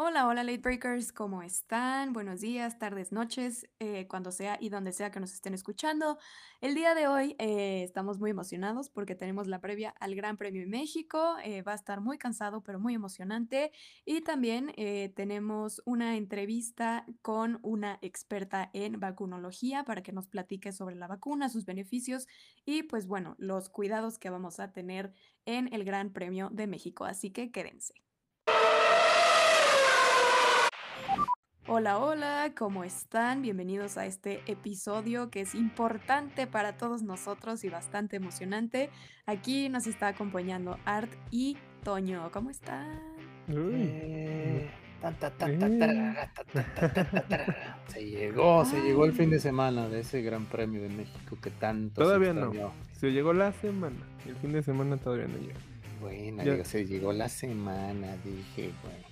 Hola, hola Late Breakers, ¿cómo están? Buenos días, tardes, noches, eh, cuando sea y donde sea que nos estén escuchando. El día de hoy eh, estamos muy emocionados porque tenemos la previa al Gran Premio de México. eh, va a estar muy cansado, pero muy emocionante. Y también tenemos una entrevista con una experta en vacunología para que nos platique sobre la vacuna, sus beneficios y pues bueno, los cuidados que vamos a tener en el Gran Premio de México. Así que quédense. Hola, hola, ¿cómo están? Bienvenidos a este episodio que es importante para todos nosotros y bastante emocionante. Aquí nos está acompañando Art y Toño. ¿Cómo están? Eh, ta, ta, ta. Se llegó, se llegó el fin de semana de ese Gran Premio de México que tanto Todavía se no. Se llegó la semana. El fin de semana todavía no llega. Bueno, Ya. se llegó la semana, dije, bueno.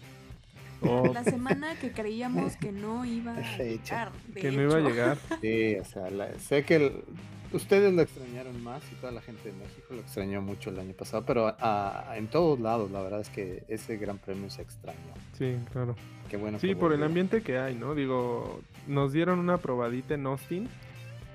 Oh, La semana que creíamos que no iba a llegar. de que no iba a llegar. Sí, o sea, la- sé que el- ustedes lo extrañaron más y toda la gente de México lo extrañó mucho el año pasado, pero ah, en todos lados la verdad es que ese Gran Premio se extrañó. Sí, claro. Qué bueno. Sí, que por el ambiente que hay, ¿no? Digo, nos dieron una probadita en Austin.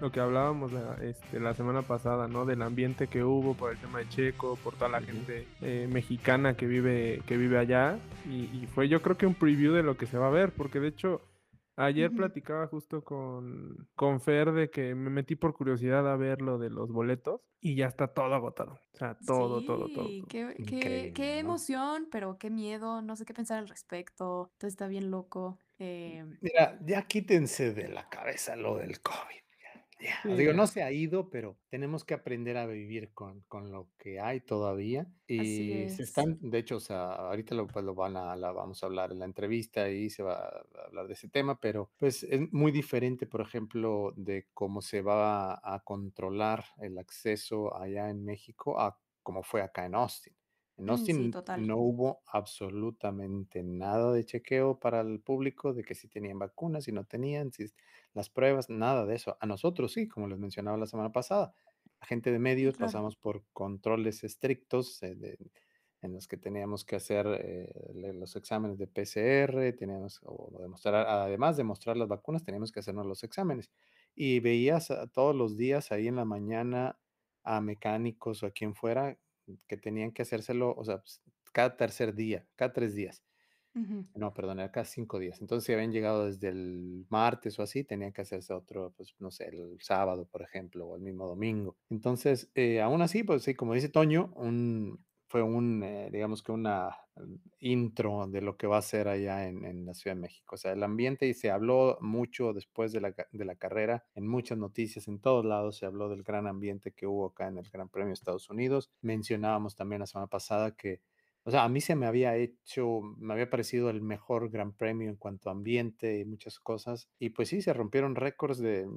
Lo que hablábamos la, este, la semana pasada, ¿no? Del ambiente que hubo por el tema de Checo, por toda la gente eh, mexicana que vive, que vive allá. Y, y fue yo creo que un preview de lo que se va a ver, porque de hecho ayer platicaba justo con, con Fer de que me metí por curiosidad a ver lo de los boletos y ya está todo agotado. O sea, todo, todo, todo. Sí, todo. Qué, emoción, pero qué miedo, no sé qué pensar al respecto. Todo está bien loco. Eh, Mira, ya quítense de la cabeza lo del COVID. Sí, Digo, no se ha ido, pero tenemos que aprender a vivir con, con lo que hay todavía. Y se es. están, de hecho, o sea, ahorita lo, pues, lo van a, la vamos a hablar en la entrevista y se va a hablar de ese tema, pero pues es muy diferente, por ejemplo, de cómo se va a controlar el acceso allá en México a cómo fue acá en Austin. En Mm, sí, Austin total. no hubo absolutamente nada de chequeo para el público de que si tenían vacunas, si no tenían, si las pruebas, nada de eso. A nosotros sí, como les mencionaba la semana pasada. La gente de medios claro. pasamos por controles estrictos eh, de- en los que teníamos que hacer eh, le- los exámenes de PCR, teníamos, o demostrar, además de mostrar las vacunas, teníamos que hacernos los exámenes. Y veías a- todos los días ahí en la mañana a mecánicos o a quien fuera que tenían que hacérselo, o sea, pues, cada tercer día, cada tres días. No, perdón, era cada cinco días. Entonces, si habían llegado desde el martes o así, tenían que hacerse otro, pues, no sé, el sábado, por ejemplo, o el mismo domingo. Entonces, eh, aún así, pues sí, como dice Toño, un, fue un, eh, digamos que una mm, intro de lo que va a ser allá en, en la Ciudad de México. O sea, el ambiente y se habló mucho después de la, de la carrera, en muchas noticias, en todos lados se habló del gran ambiente que hubo acá en el Gran Premio de Estados Unidos. Mencionábamos también la semana pasada que o sea, a mí se me había hecho, me había parecido el mejor Gran Premio en cuanto a ambiente y muchas cosas. Y pues sí, se rompieron récords de,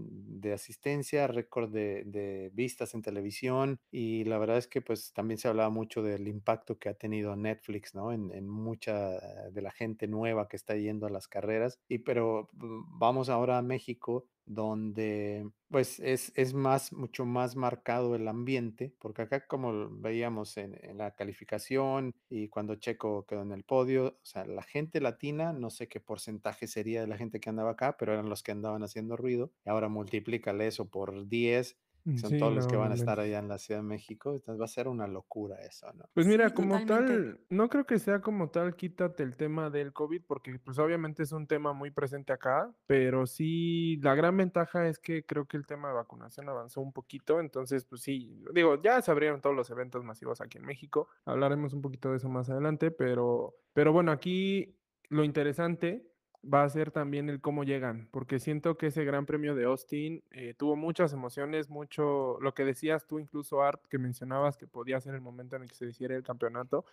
asistencia, récord de, de vistas en televisión. Y la verdad es que pues también se hablaba mucho del impacto que ha tenido Netflix, ¿no? En, en mucha de la gente nueva que está yendo a las carreras. Y pero mm, vamos ahora a México donde pues es, es más, mucho más marcado el ambiente, porque acá como veíamos en, la calificación y cuando Checo quedó en el podio, o sea, la gente latina, no sé qué porcentaje sería de la gente que andaba acá, pero eran los que andaban haciendo ruido, y ahora multiplícale eso por 10, que son Sí, todos los que no, van a no estar allá en la Ciudad de México, entonces va a ser una locura eso, ¿no? Pues mira, Sí, como totalmente. tal, no creo que sea como tal, quítate el tema del COVID, porque pues obviamente es un tema muy presente acá, pero sí, la gran ventaja es que creo que el tema de vacunación avanzó un poquito, entonces pues sí, digo, ya se abrieron todos los eventos masivos aquí en México, hablaremos un poquito de eso más adelante, pero, pero bueno, aquí lo interesante va a ser también el cómo llegan, porque siento que ese Gran Premio de Austin eh, tuvo muchas emociones, mucho, lo que decías tú incluso, Art, que mencionabas que podía ser el momento en el que se hiciera el campeonato.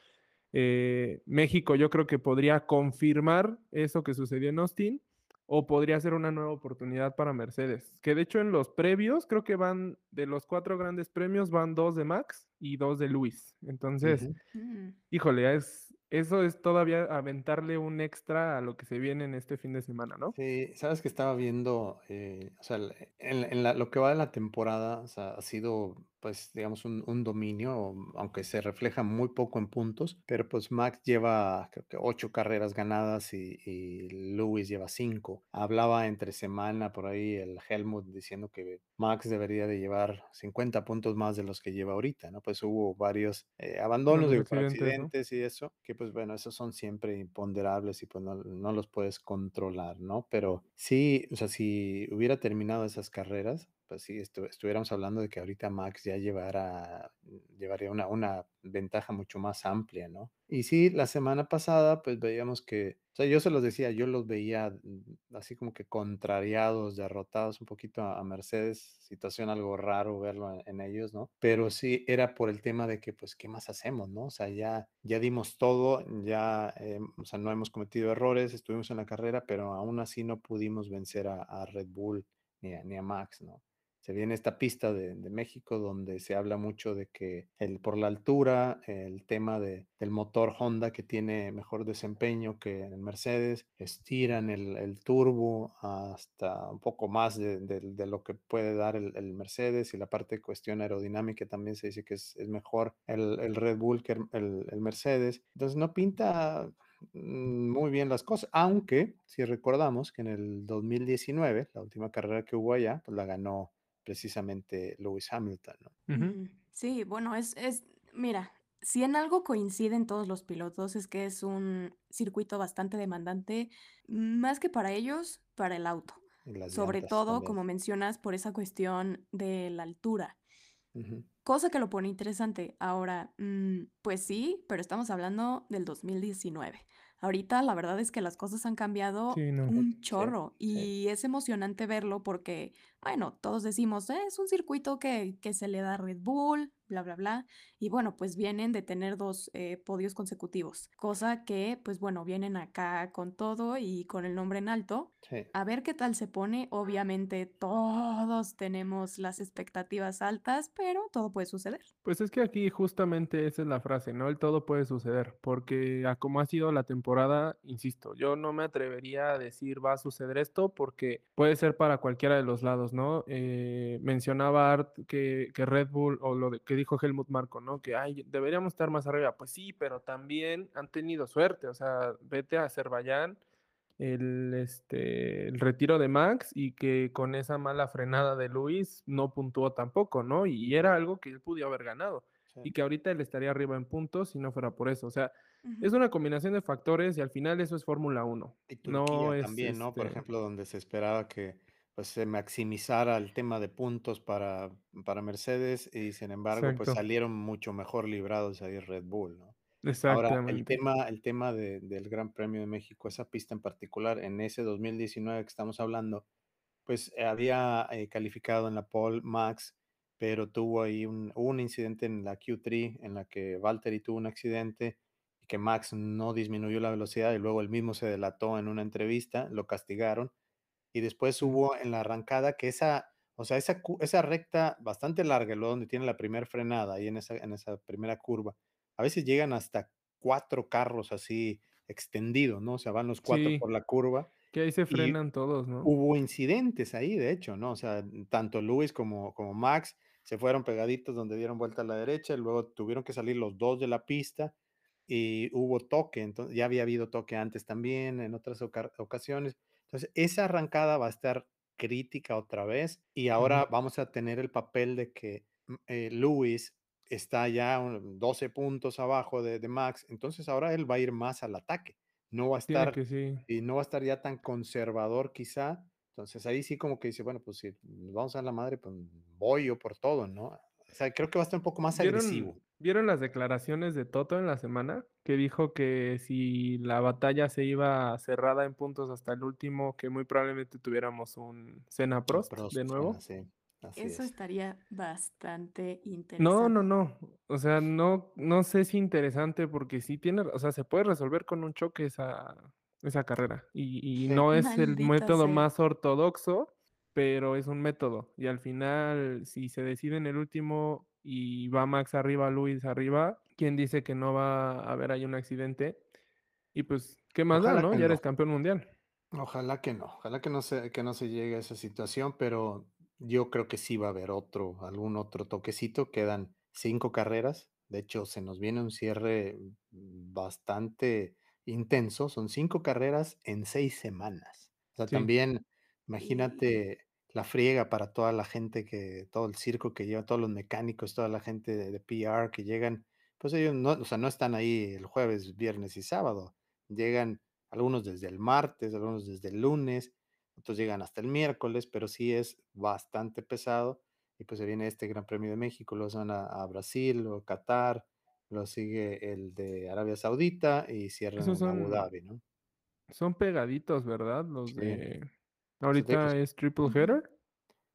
Eh, México yo creo que podría confirmar eso que sucedió en Austin o podría ser una nueva oportunidad para Mercedes, que de hecho en los previos creo que van de los cuatro grandes premios, van dos de Max y dos de Luis. Entonces, Ujú. Mm. híjole, es, eso es todavía aventarle un extra a lo que se viene en este fin de semana, ¿no? Sí, sabes que estaba viendo, eh, o sea, en, en la- lo que va de la temporada, o sea, ha sido pues digamos, un, un, dominio, aunque se refleja muy poco en puntos, pero pues Max lleva creo que ocho carreras ganadas y, y Lewis lleva cinco. Hablaba entre semana por ahí el Helmut diciendo que Max debería de llevar 50 puntos más de los que lleva ahorita, ¿no? Pues hubo varios eh, abandonos de accidentes, accidentes ¿no? y eso, que pues bueno, esos son siempre imponderables y pues no, no los puedes controlar, ¿no? Pero sí, o sea, si hubiera terminado esas carreras, pues sí, estu estuviéramos hablando de que ahorita Max ya llevara, llevaría una, una ventaja mucho más amplia, ¿no? Y sí, la semana pasada, pues veíamos que, o sea, yo se los decía, yo los veía mm, así como que contrariados, derrotados un poquito a, Mercedes, situación algo raro verlo en, en, ellos, ¿no? Pero sí era por el tema de que, pues, ¿qué más hacemos, no? O sea, ya, ya dimos todo, ya, eh, o sea, no hemos cometido errores, estuvimos en la carrera, pero aún así no pudimos vencer a, a Red Bull ni a, ni a Max, ¿no? Se viene esta pista de, México donde se habla mucho de que el, por la altura, el tema de, del motor Honda que tiene mejor desempeño que el Mercedes, estiran el, el turbo hasta un poco más de, de lo que puede dar el, el, Mercedes y la parte de cuestión aerodinámica también se dice que es, es mejor el, Red Bull que el Mercedes. Entonces no pinta mm, muy bien las cosas, aunque si recordamos que en el 2019, la última carrera que hubo allá, pues la ganó precisamente Lewis Hamilton, ¿no? Uh -huh. Sí, bueno, es, es, mira, si en algo coinciden todos los pilotos es que es un circuito bastante demandante, más que para ellos, para el auto. Sobre todo, también. como mencionas, por esa cuestión de la altura. Uh -huh. Cosa que lo pone interesante. Ahora, mmm, pues sí, pero estamos hablando del 2019. Ahorita la verdad es que las cosas han cambiado Sí, no. un chorro Sí, sí. y es emocionante verlo porque, bueno, todos decimos, "Eh, es un circuito que, que se le da a Red Bull, bla, bla, bla. Y bueno, pues vienen de tener dos eh, podios consecutivos, cosa que, pues bueno, vienen acá con todo y con el nombre en alto. Sí. A ver qué tal se pone. Obviamente todos tenemos las expectativas altas, pero todo puede suceder. Pues es que aquí justamente esa es la frase, ¿no? El todo puede suceder, porque a como ha sido la temporada, insisto, yo no me atrevería a decir va a suceder esto porque puede ser para cualquiera de los lados, ¿no? Eh, mencionaba Art que, que, Red Bull o lo de, que dijo Helmut Marco, ¿no? Que ay, deberíamos estar más arriba. Pues sí, pero también han tenido suerte, o sea, vete a Azerbaiyán el, este, el retiro de Max y que con esa mala frenada de Luis no puntuó tampoco, ¿no? Y era algo que él pudo haber ganado sí. y que ahorita él estaría arriba en puntos si no fuera por eso. O sea, uh -huh. es una combinación de factores y al final eso es Fórmula 1. Y Turquía no es, también, ¿no? Este... Por ejemplo, donde se esperaba que pues se maximizara el tema de puntos para, para Mercedes y sin embargo pues, Exacto. pues salieron mucho mejor librados ahí Red Bull, ¿no? Ahora, el tema, el tema de, del Gran Premio de México, esa pista en particular, en ese 2019 que estamos hablando, pues había eh, calificado en la pole Max, pero tuvo ahí un, un, incidente en la Q3 en la que Valtteri tuvo un accidente y que Max no disminuyó la velocidad y luego él mismo se delató en una entrevista, lo castigaron y después hubo en la arrancada que esa, o sea, esa, esa recta bastante larga, luego donde tiene la primera frenada ahí en esa, en esa primera curva, a veces llegan hasta cuatro carros así extendidos, ¿no? O sea, van los cuatro sí, por la curva. Que ahí se frenan todos, ¿no? Hubo incidentes ahí, de hecho, ¿no? O sea, tanto Luis como, como Max se fueron pegaditos donde dieron vuelta a la derecha, y luego tuvieron que salir los dos de la pista y hubo toque, entonces ya había habido toque antes también, en otras oca ocasiones. Entonces, esa arrancada va a estar crítica otra vez y ahora uh -huh. vamos a tener el papel de que eh, Luis está ya 12 puntos abajo de, de, Max, entonces ahora él va a ir más al ataque, no va a estar sí. y no va a estar ya tan conservador quizá, entonces ahí sí como que dice, bueno, pues si nos vamos a la madre, pues voy yo por todo, ¿no? O sea, creo que va a estar un poco más ¿Vieron, agresivo. ¿Vieron las declaraciones de Toto en la semana? Que dijo que si la batalla se iba cerrada en puntos hasta el último, que muy probablemente tuviéramos un Senna Prost, Prost de nuevo. Sí. Así Eso es. estaría bastante interesante. No, no, no. O sea, no, no sé si interesante porque sí tiene, o sea, se puede resolver con un choque esa, esa carrera. Y, y sí. no es Maldita el método sea. más ortodoxo, pero es un método. Y al final, si se decide en el último y va Max arriba, Luis arriba, ¿quién dice que no va a haber ahí un accidente? Y pues, ¿qué más Ojalá da, no? Ya no. eres campeón mundial. Ojalá que no, ojalá que no se, que no se llegue a esa situación, pero yo creo que sí va a haber otro, algún otro toquecito. Quedan 5 carreras. De hecho, se nos viene un cierre bastante intenso. Son 5 carreras en 6 semanas. O sea, Sí. también imagínate la friega para toda la gente que todo el circo que lleva, todos los mecánicos, toda la gente de de PR que llegan, pues ellos no, o sea, no están ahí el jueves, viernes y sábado. Llegan algunos desde el martes, algunos desde el lunes, otros llegan hasta el miércoles, pero sí es bastante pesado. Y pues se viene este Gran Premio de México, luego se van a, a Brasil o Qatar, luego sigue el de Arabia Saudita y cierran en Abu Dhabi, ¿no? son pegaditos, ¿verdad? Los Sí, de ahorita es triple header.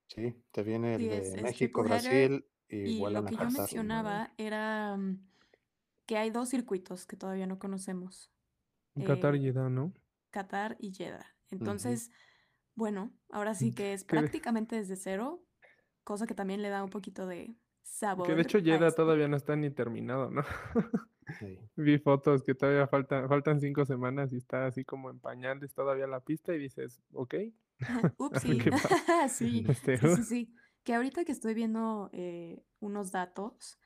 sí, te viene el Sí, es, de es México. Brasil y Y lo a que yo mencionaba era mm, que hay dos circuitos que todavía no conocemos. Qatar y eh, Jeddah, ¿no? Qatar y Jeddah. Entonces, bueno, ahora sí que es prácticamente desde cero, cosa que también le da un poquito de que de sabor hecho Jeddah todavía no está ni terminado, ¿no? Sí. Vi fotos que todavía faltan faltan 5 semanas y está así como en pañales todavía la pista y dices: "Okey, a ver Upsi. qué pasa". Sí, Este, sí, sí, sí. Que ahorita que estoy viendo eh, unos datos,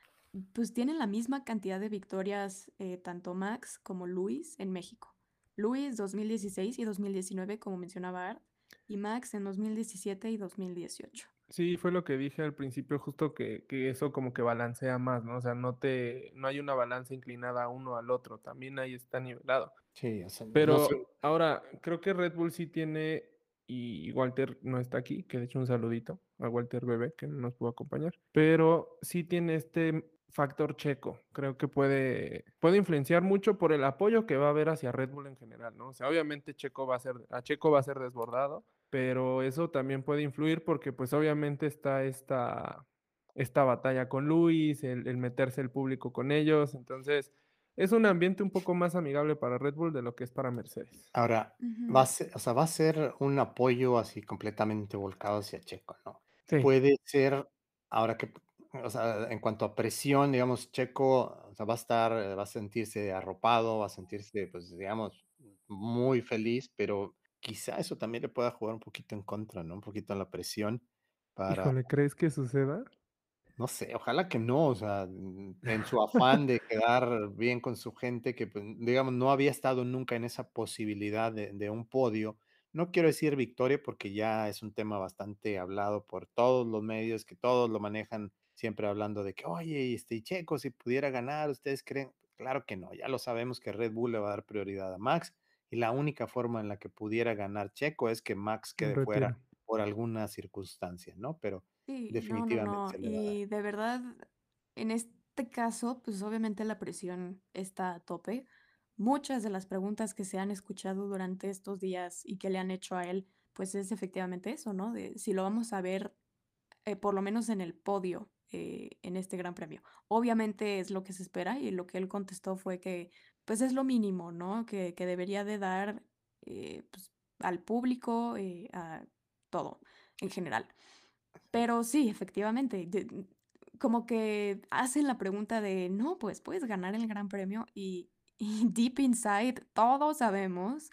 pues tienen la misma cantidad de victorias eh, tanto Max como Luis en México. Luis 2016 y 2019, como mencionaba Art, y Max en 2017 y 2018. Sí, fue lo que dije al principio, justo que que eso como que balancea más, ¿no? O sea, no te no hay una balanza inclinada a uno al otro, también ahí está nivelado. Sí, o sea, no Pero sé. ahora, creo que Red Bull sí tiene, y Walter no está aquí, que de hecho un saludito a Walter Bebé, que no nos pudo acompañar, pero sí tiene este factor Checo. Creo que puede, puede influenciar mucho por el apoyo que va a haber hacia Red Bull en general, ¿no? O sea, obviamente Checo va a ser, a Checo va a ser desbordado, pero eso también puede influir porque pues obviamente está esta, esta batalla con Luis, el, el meterse el público con ellos, entonces es un ambiente un poco más amigable para Red Bull de lo que es para Mercedes. Ahora, va a ser, o sea, va a ser un apoyo así completamente volcado hacia Checo, ¿no? Sí, Puede ser, ahora que, o sea, en cuanto a presión, digamos, Checo, o sea, va a estar, eh, va a sentirse arropado, va a sentirse, pues, digamos, muy feliz, pero quizá eso también le pueda jugar un poquito en contra, ¿no? Un poquito en la presión para híjole, ¿crees que suceda? No sé, ojalá que no, o sea, en su afán de quedar bien con su gente, que, pues, digamos, no había estado nunca en esa posibilidad de de un podio. No quiero decir victoria, porque ya es un tema bastante hablado por todos los medios, que todos lo manejan siempre hablando de que: "Oye, este, Checo, si pudiera ganar, ¿ustedes creen?". Claro que no, ya lo sabemos que Red Bull le va a dar prioridad a Max, y la única forma en la que pudiera ganar Checo es que Max quede fuera por alguna circunstancia, ¿no? Pero Sí, no, no, definitivamente no. se le va a dar. Y de verdad, en este caso, pues obviamente la presión está a tope. Muchas de las preguntas que se han escuchado durante estos días y que le han hecho a él, pues es efectivamente eso, ¿no? De si lo vamos a ver eh, por lo menos en el podio eh, en este Gran Premio. Obviamente es lo que se espera y lo que él contestó fue que pues es lo mínimo, ¿no? Que, que debería de dar eh, pues, al público, a todo en general. Pero sí, efectivamente, como que hacen la pregunta de, no, pues puedes ganar el Gran Premio y, y deep inside todos sabemos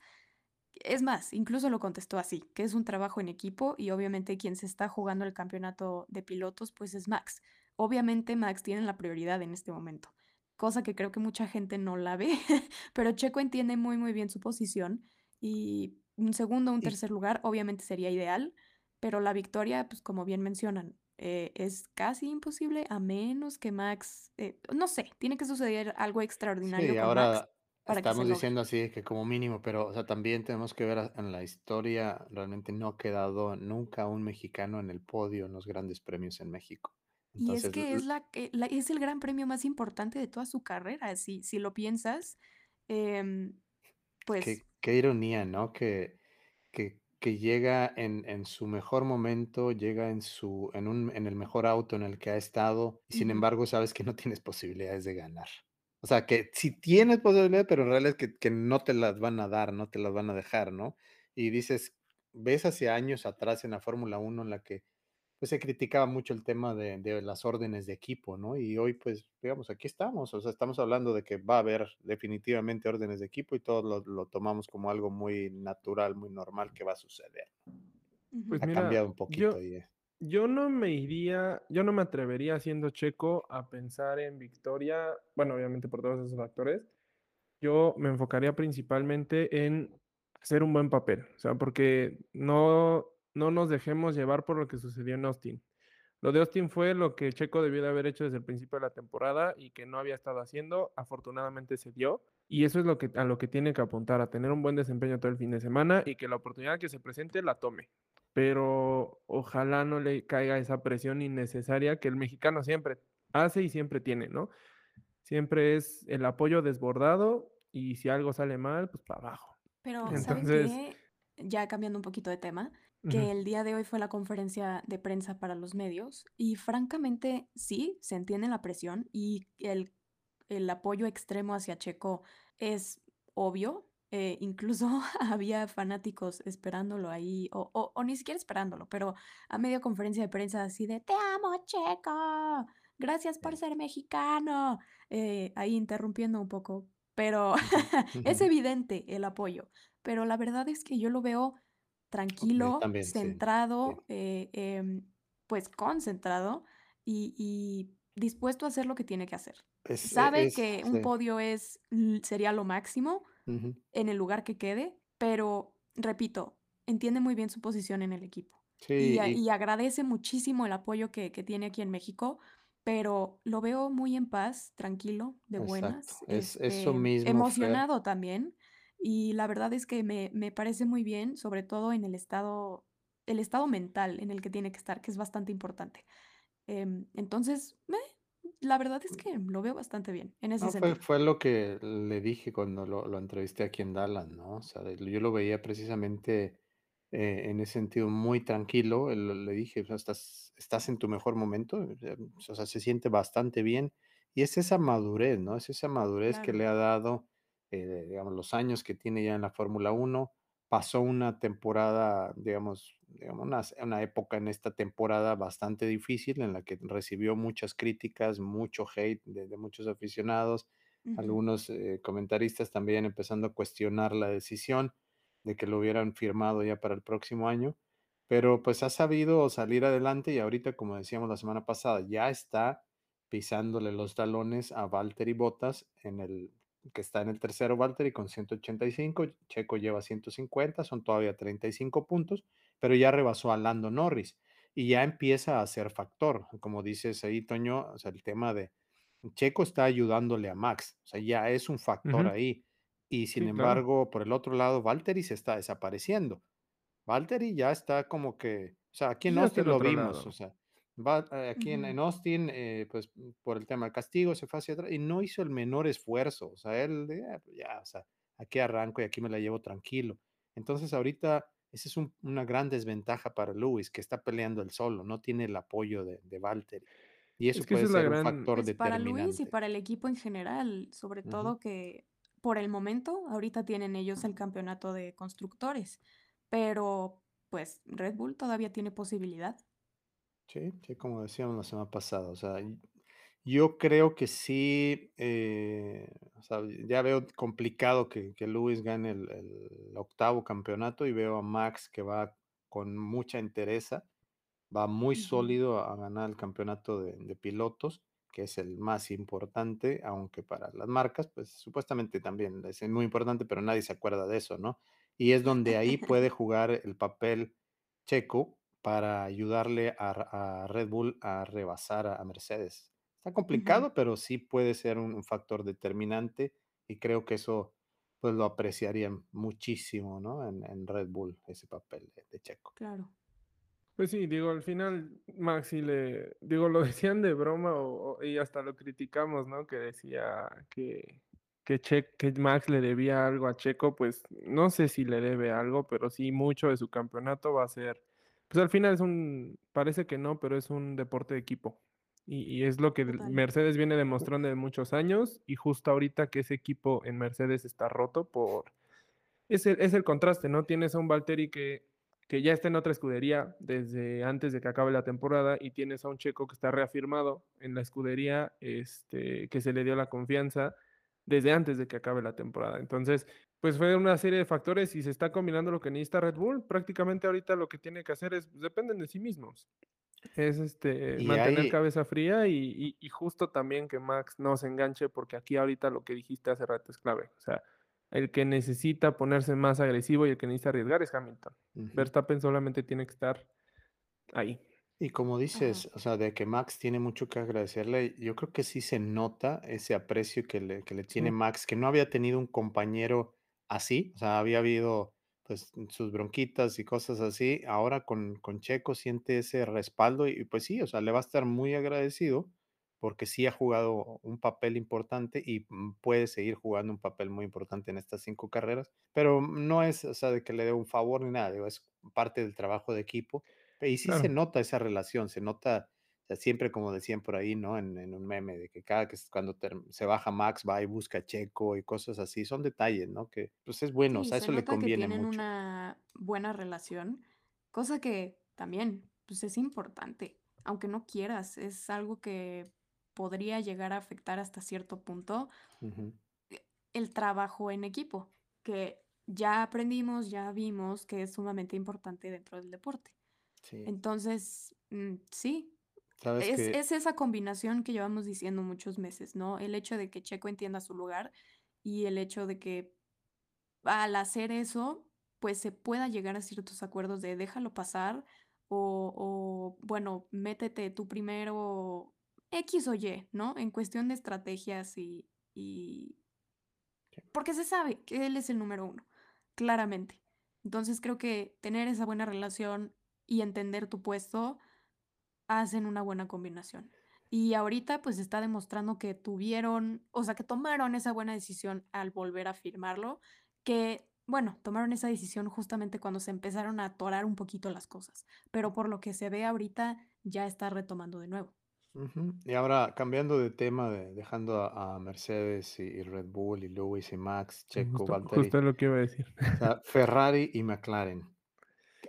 es más, incluso lo contestó así, que es un trabajo en equipo y obviamente quien se está jugando el campeonato de pilotos pues es Max. Obviamente Max tiene la prioridad en este momento, cosa que creo que mucha gente no la ve, pero Checo entiende muy muy bien su posición y un segundo, un tercer lugar obviamente sería ideal, pero la victoria pues como bien mencionan eh, es casi imposible a menos que Max, eh, no sé, tiene que suceder algo extraordinario Sí, con Max ahora para se estamos diciendo así que como mínimo, pero, o sea, también tenemos que ver en la historia, realmente no ha quedado nunca un mexicano en el podio en los grandes premios en México. Y es que es, la, que- la- es el gran premio más importante de toda su carrera, si, si lo piensas, em, pues, qué, qué ironía, ¿no? Que, que, que llega en, en su mejor momento, llega en su, en un, en el mejor auto en el que ha estado, y sin embargo sabes que no tienes posibilidades de ganar. O sea, que sí tienes posibilidades, pero en realidad es que, que no te las van a dar, no te las van a dejar, ¿no? Y dices, ves hacia años atrás en la Fórmula Uno en la que pues se criticaba mucho el tema de, de las órdenes de equipo, ¿no? Y hoy, pues, digamos, aquí estamos, o sea, estamos hablando de que va a haber definitivamente órdenes de equipo y todos lo, lo tomamos como algo muy natural, muy normal que va a suceder. Pues Ha mira, cambiado un poquito yo eh. Yo no me iría, yo no me atrevería siendo checo a pensar en victoria, bueno, obviamente por todos esos factores. Yo me enfocaría principalmente en hacer un buen papel, o sea, porque no, no nos dejemos llevar por lo que sucedió en Austin. Lo de Austin fue lo que Checo debió de haber hecho desde el principio de la temporada y que no había estado haciendo. Afortunadamente se dio. Y eso es lo que, a lo que tiene que apuntar, a tener un buen desempeño todo el fin de semana y que la oportunidad que se presente la tome. Pero ojalá no le caiga esa presión innecesaria que el mexicano siempre hace y siempre tiene, ¿no? Siempre es el apoyo desbordado y si algo sale mal, pues para abajo. Pero, ¿saben qué? Ya cambiando un poquito de tema, que el día de hoy fue la conferencia de prensa para los medios y francamente sí, se entiende la presión y el, el apoyo extremo hacia Checo es obvio. eh, incluso había fanáticos esperándolo ahí, o, o- o ni siquiera esperándolo, pero a medio conferencia de prensa así de, te amo, Checo, gracias por ser mexicano, eh, ahí interrumpiendo un poco, pero es evidente el apoyo, pero la verdad es que yo lo veo tranquilo, también, sí, sí. centrado, eh, em, pues concentrado y, y dispuesto a hacer lo que tiene que hacer. Es, e- Sabe es- que un podio es, sería lo máximo en el lugar que quede, pero repito, entiende muy bien su posición en el equipo Sí, y, a- y- y agradece muchísimo el apoyo que, que tiene aquí en México, pero lo veo muy en paz, tranquilo, de buenas, Es eso este, mismo, Fer. emocionado también. Y la verdad es que me, me parece muy bien, sobre todo en el estado, el estado mental en el que tiene que estar, que es bastante importante. Em, entonces, eh, la verdad es que lo veo bastante bien en ese No, sentido. fue lo que le dije cuando lo, lo entrevisté aquí en Dallas, ¿no? O sea, yo lo veía precisamente eh, en ese sentido muy tranquilo. Le dije, o sea, estás, estás en tu mejor momento, eh, o sea, se siente bastante bien. Y es esa madurez, ¿no? Es esa madurez que le ha dado, eh, digamos, los años que tiene ya en la Fórmula 1. Pasó una temporada, digamos, digamos una, una época en esta temporada bastante difícil en la que recibió muchas críticas, mucho hate de, de muchos aficionados, algunos eh, comentaristas también empezando a cuestionar la decisión de que lo hubieran firmado ya para el próximo año, pero pues ha sabido salir adelante y ahorita, como decíamos la semana pasada, ya está pisándole los talones a Valtteri Bottas en el que está en el tercero Valtteri con 185, Checo lleva 150, son todavía 35 puntos, pero ya rebasó a Lando Norris y ya empieza a ser factor, como dices ahí, Toño, o sea, el tema de Checo está ayudándole a Max, o sea, ya es un factor Ujú. ahí. Y sin Sí, claro. embargo, por el otro lado, Valtteri se está desapareciendo. Valtteri ya está como que, o sea, aquí en Austin lo vimos, lado. o sea, va, eh, aquí en, Ujú. en Austin, eh, pues mm, por el tema del castigo se fue hacia atrás y no hizo el menor esfuerzo, o sea, él, de, "Ah, pues ya, o sea, aquí arranco y aquí me la llevo tranquilo. Entonces, ahorita, esa es un- una gran desventaja para Lewis, que está peleando él solo, no tiene el apoyo de, de Valtteri. Y eso Es que puede es ser un gran, factor Pues para Luis y determinante. para el equipo en general, sobre todo que por el momento, ahorita tienen ellos el campeonato de constructores, pero pues Red Bull todavía tiene posibilidad. Sí, sí, como decíamos la semana pasada, o sea, y- yo creo que sí, eh, o sea, ya veo complicado que, que Lewis gane el, el octavo campeonato y veo a Max que va con mucha entereza, va muy Ujú. sólido a ganar el campeonato de, de pilotos, que es el más importante, aunque para las marcas, pues supuestamente también es muy importante, pero nadie se acuerda de eso, ¿no? Y es donde ahí puede jugar el papel Checo para ayudarle a, a Red Bull a rebasar a, a Mercedes. Está complicado, pero sí puede ser un, un factor determinante y creo que eso pues lo apreciarían muchísimo, ¿no? En, en Red Bull, ese papel de, de Checo. Claro. Pues sí, digo, al final Maxi le, digo, lo decían de broma o, o- y hasta lo criticamos, ¿no? Que decía que, que, Che- que Max le debía algo a Checo, pues no sé si le debe algo, pero sí mucho de su campeonato va a ser, pues al final es un, parece que no, pero es un deporte de equipo. Y, y es lo que Total. Mercedes viene demostrando de muchos años y justo ahorita que ese equipo en Mercedes está roto por, es el, es el contraste, ¿no? Tienes a un Valtteri que, que ya está en otra escudería desde antes de que acabe la temporada y tienes a un Checo que está reafirmado en la escudería, este, que se le dio la confianza desde antes de que acabe la temporada. Entonces, pues fue una serie de factores y se está combinando lo que necesita Red Bull. Prácticamente ahorita lo que tiene que hacer es, pues, dependen de sí mismos. Es este, Y mantener cabeza fría y, y- y justo también que Max no se enganche, porque aquí ahorita lo que dijiste hace rato es clave. O sea, el que necesita ponerse más agresivo y el que necesita arriesgar es Hamilton. Verstappen solamente tiene que estar ahí. Y como Ajá. dices, o sea, de que Max tiene mucho que agradecerle, yo creo que sí se nota ese aprecio que le, que le tiene Sí, Max, que no había tenido un compañero así, o sea, había habido pues sus bronquitas y cosas así, ahora con, con Checo siente ese respaldo y pues sí, o sea, le va a estar muy agradecido porque sí ha jugado un papel importante y mm, puede seguir jugando un papel muy importante en estas cinco carreras, pero no es, o sea, de que le dé un favor ni nada, digo, es parte del trabajo de equipo y sí se nota esa relación, se nota, sea, siempre como decían por ahí, ¿no? En, en un meme, de que cada que cuando ter- se baja Max va y busca a Checo y cosas así, son detalles, ¿no? Que pues es bueno, o Sí, sea, se eso le nota que conviene tienen mucho. una buena relación, cosa que también, pues es importante, aunque no quieras, es algo que podría llegar a afectar hasta cierto punto eh, el trabajo en equipo, que ya aprendimos, ya vimos que es sumamente importante dentro del deporte. Sí, Entonces, mm, sí, sabes es, que, es esa combinación que llevamos diciendo muchos meses, ¿no? El hecho de que Checo entienda su lugar y el hecho de que al hacer eso, pues se pueda llegar a ciertos acuerdos de déjalo pasar o, o, bueno, métete tú primero, X o Y, ¿no? En cuestión de estrategias y, y... Porque se sabe que él es el número uno, claramente. Entonces creo que tener esa buena relación y entender tu puesto hacen una buena combinación. Y ahorita pues está demostrando que tuvieron, o sea, que tomaron esa buena decisión al volver a firmarlo, que, bueno, tomaron esa decisión justamente cuando se empezaron a atorar un poquito las cosas, pero por lo que se ve ahorita ya está retomando de nuevo. Y ahora cambiando de tema, de- dejando a, a Mercedes y, y Red Bull y Lewis y Max, Checo, justo, Valtteri, justo lo que iba a decir. o sea, Ferrari y McLaren.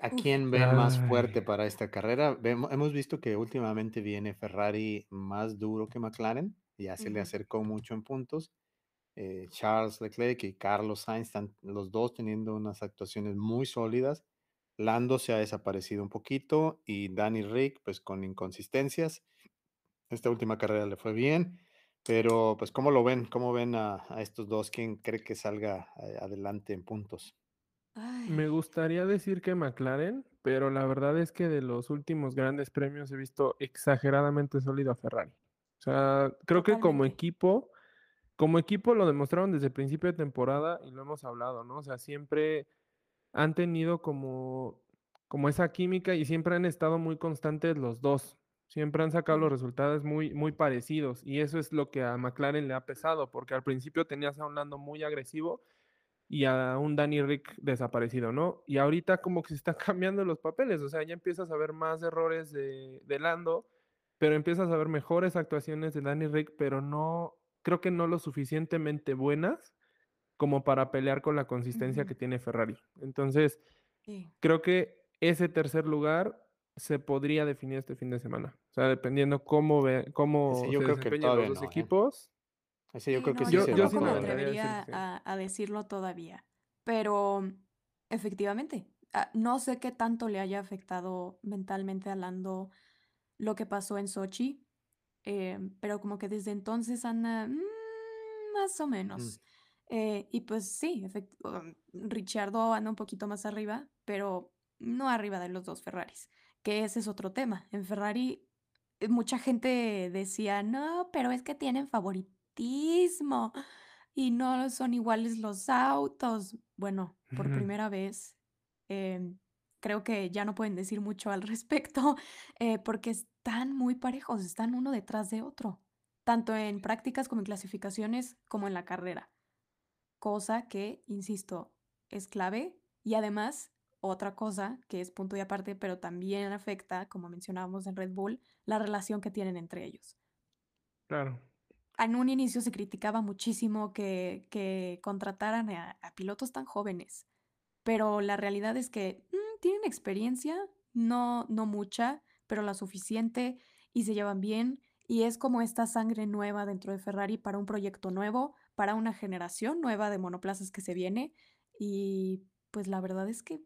¿A quién ven más Ay, fuerte para esta carrera? Vemo- hemos visto que últimamente viene Ferrari más duro que McLaren, ya se le acercó mucho en puntos. Eh, Charles Leclerc y Carlos Sainz están los dos teniendo unas actuaciones muy sólidas. Lando se ha desaparecido un poquito y Danny Rick pues con inconsistencias. Esta última carrera le fue bien, pero pues ¿cómo lo ven? ¿Cómo ven a, a estos dos? ¿Quién cree que salga eh, adelante en puntos? Me gustaría decir que McLaren, pero la verdad es que de los últimos grandes premios he visto exageradamente sólido a Ferrari. O sea, creo que como equipo, como equipo lo demostraron desde el principio de temporada y lo hemos hablado, ¿no? O sea, siempre han tenido como, como esa química y siempre han estado muy constantes los dos. Siempre han sacado los resultados muy, muy parecidos y eso es lo que a McLaren le ha pesado, porque al principio tenías a un Lando muy agresivo y a un Danny Rick desaparecido, ¿no? Y ahorita como que se están cambiando los papeles, o sea, ya empiezas a ver más errores de, de Lando, pero empiezas a ver mejores actuaciones de Danny Rick, pero no, creo que no lo suficientemente buenas como para pelear con la consistencia que tiene Ferrari. Entonces, Sí. creo que ese tercer lugar se podría definir este fin de semana. O sea, dependiendo cómo, ve, cómo yo se creo que los todavía dos no, ¿eh? equipos. Ese yo Sí, creo que sí yo Yo, se yo va sí me a atrevería sí. a, a decirlo todavía, pero efectivamente, ah, no sé qué tanto le haya afectado mentalmente a Lando lo que pasó en Sochi, em, pero como que desde entonces anda mm, más o Ujú, menos. Eh, y pues sí, um, Ricciardo anda un poquito más arriba, pero no arriba de los dos Ferraris, que ese es otro tema. En Ferrari eh, mucha gente decía, no, pero es que tienen y no son iguales los autos. Bueno, por primera vez, em, creo que ya no pueden decir mucho al respecto, eh, porque están muy parejos, están uno detrás de otro, tanto en prácticas como en clasificaciones, como en la carrera, cosa que, insisto, es clave y además... Otra cosa que es punto y aparte, pero también afecta, como mencionábamos en Red Bull, la relación que tienen entre ellos. Claro. En un inicio se criticaba muchísimo que, que contrataran a, a pilotos tan jóvenes, pero la realidad es que mm, tienen experiencia, no, no mucha, pero la suficiente y se llevan bien. Y es como esta sangre nueva dentro de Ferrari para un proyecto nuevo, para una generación nueva de monoplazas que se viene. Y pues la verdad es que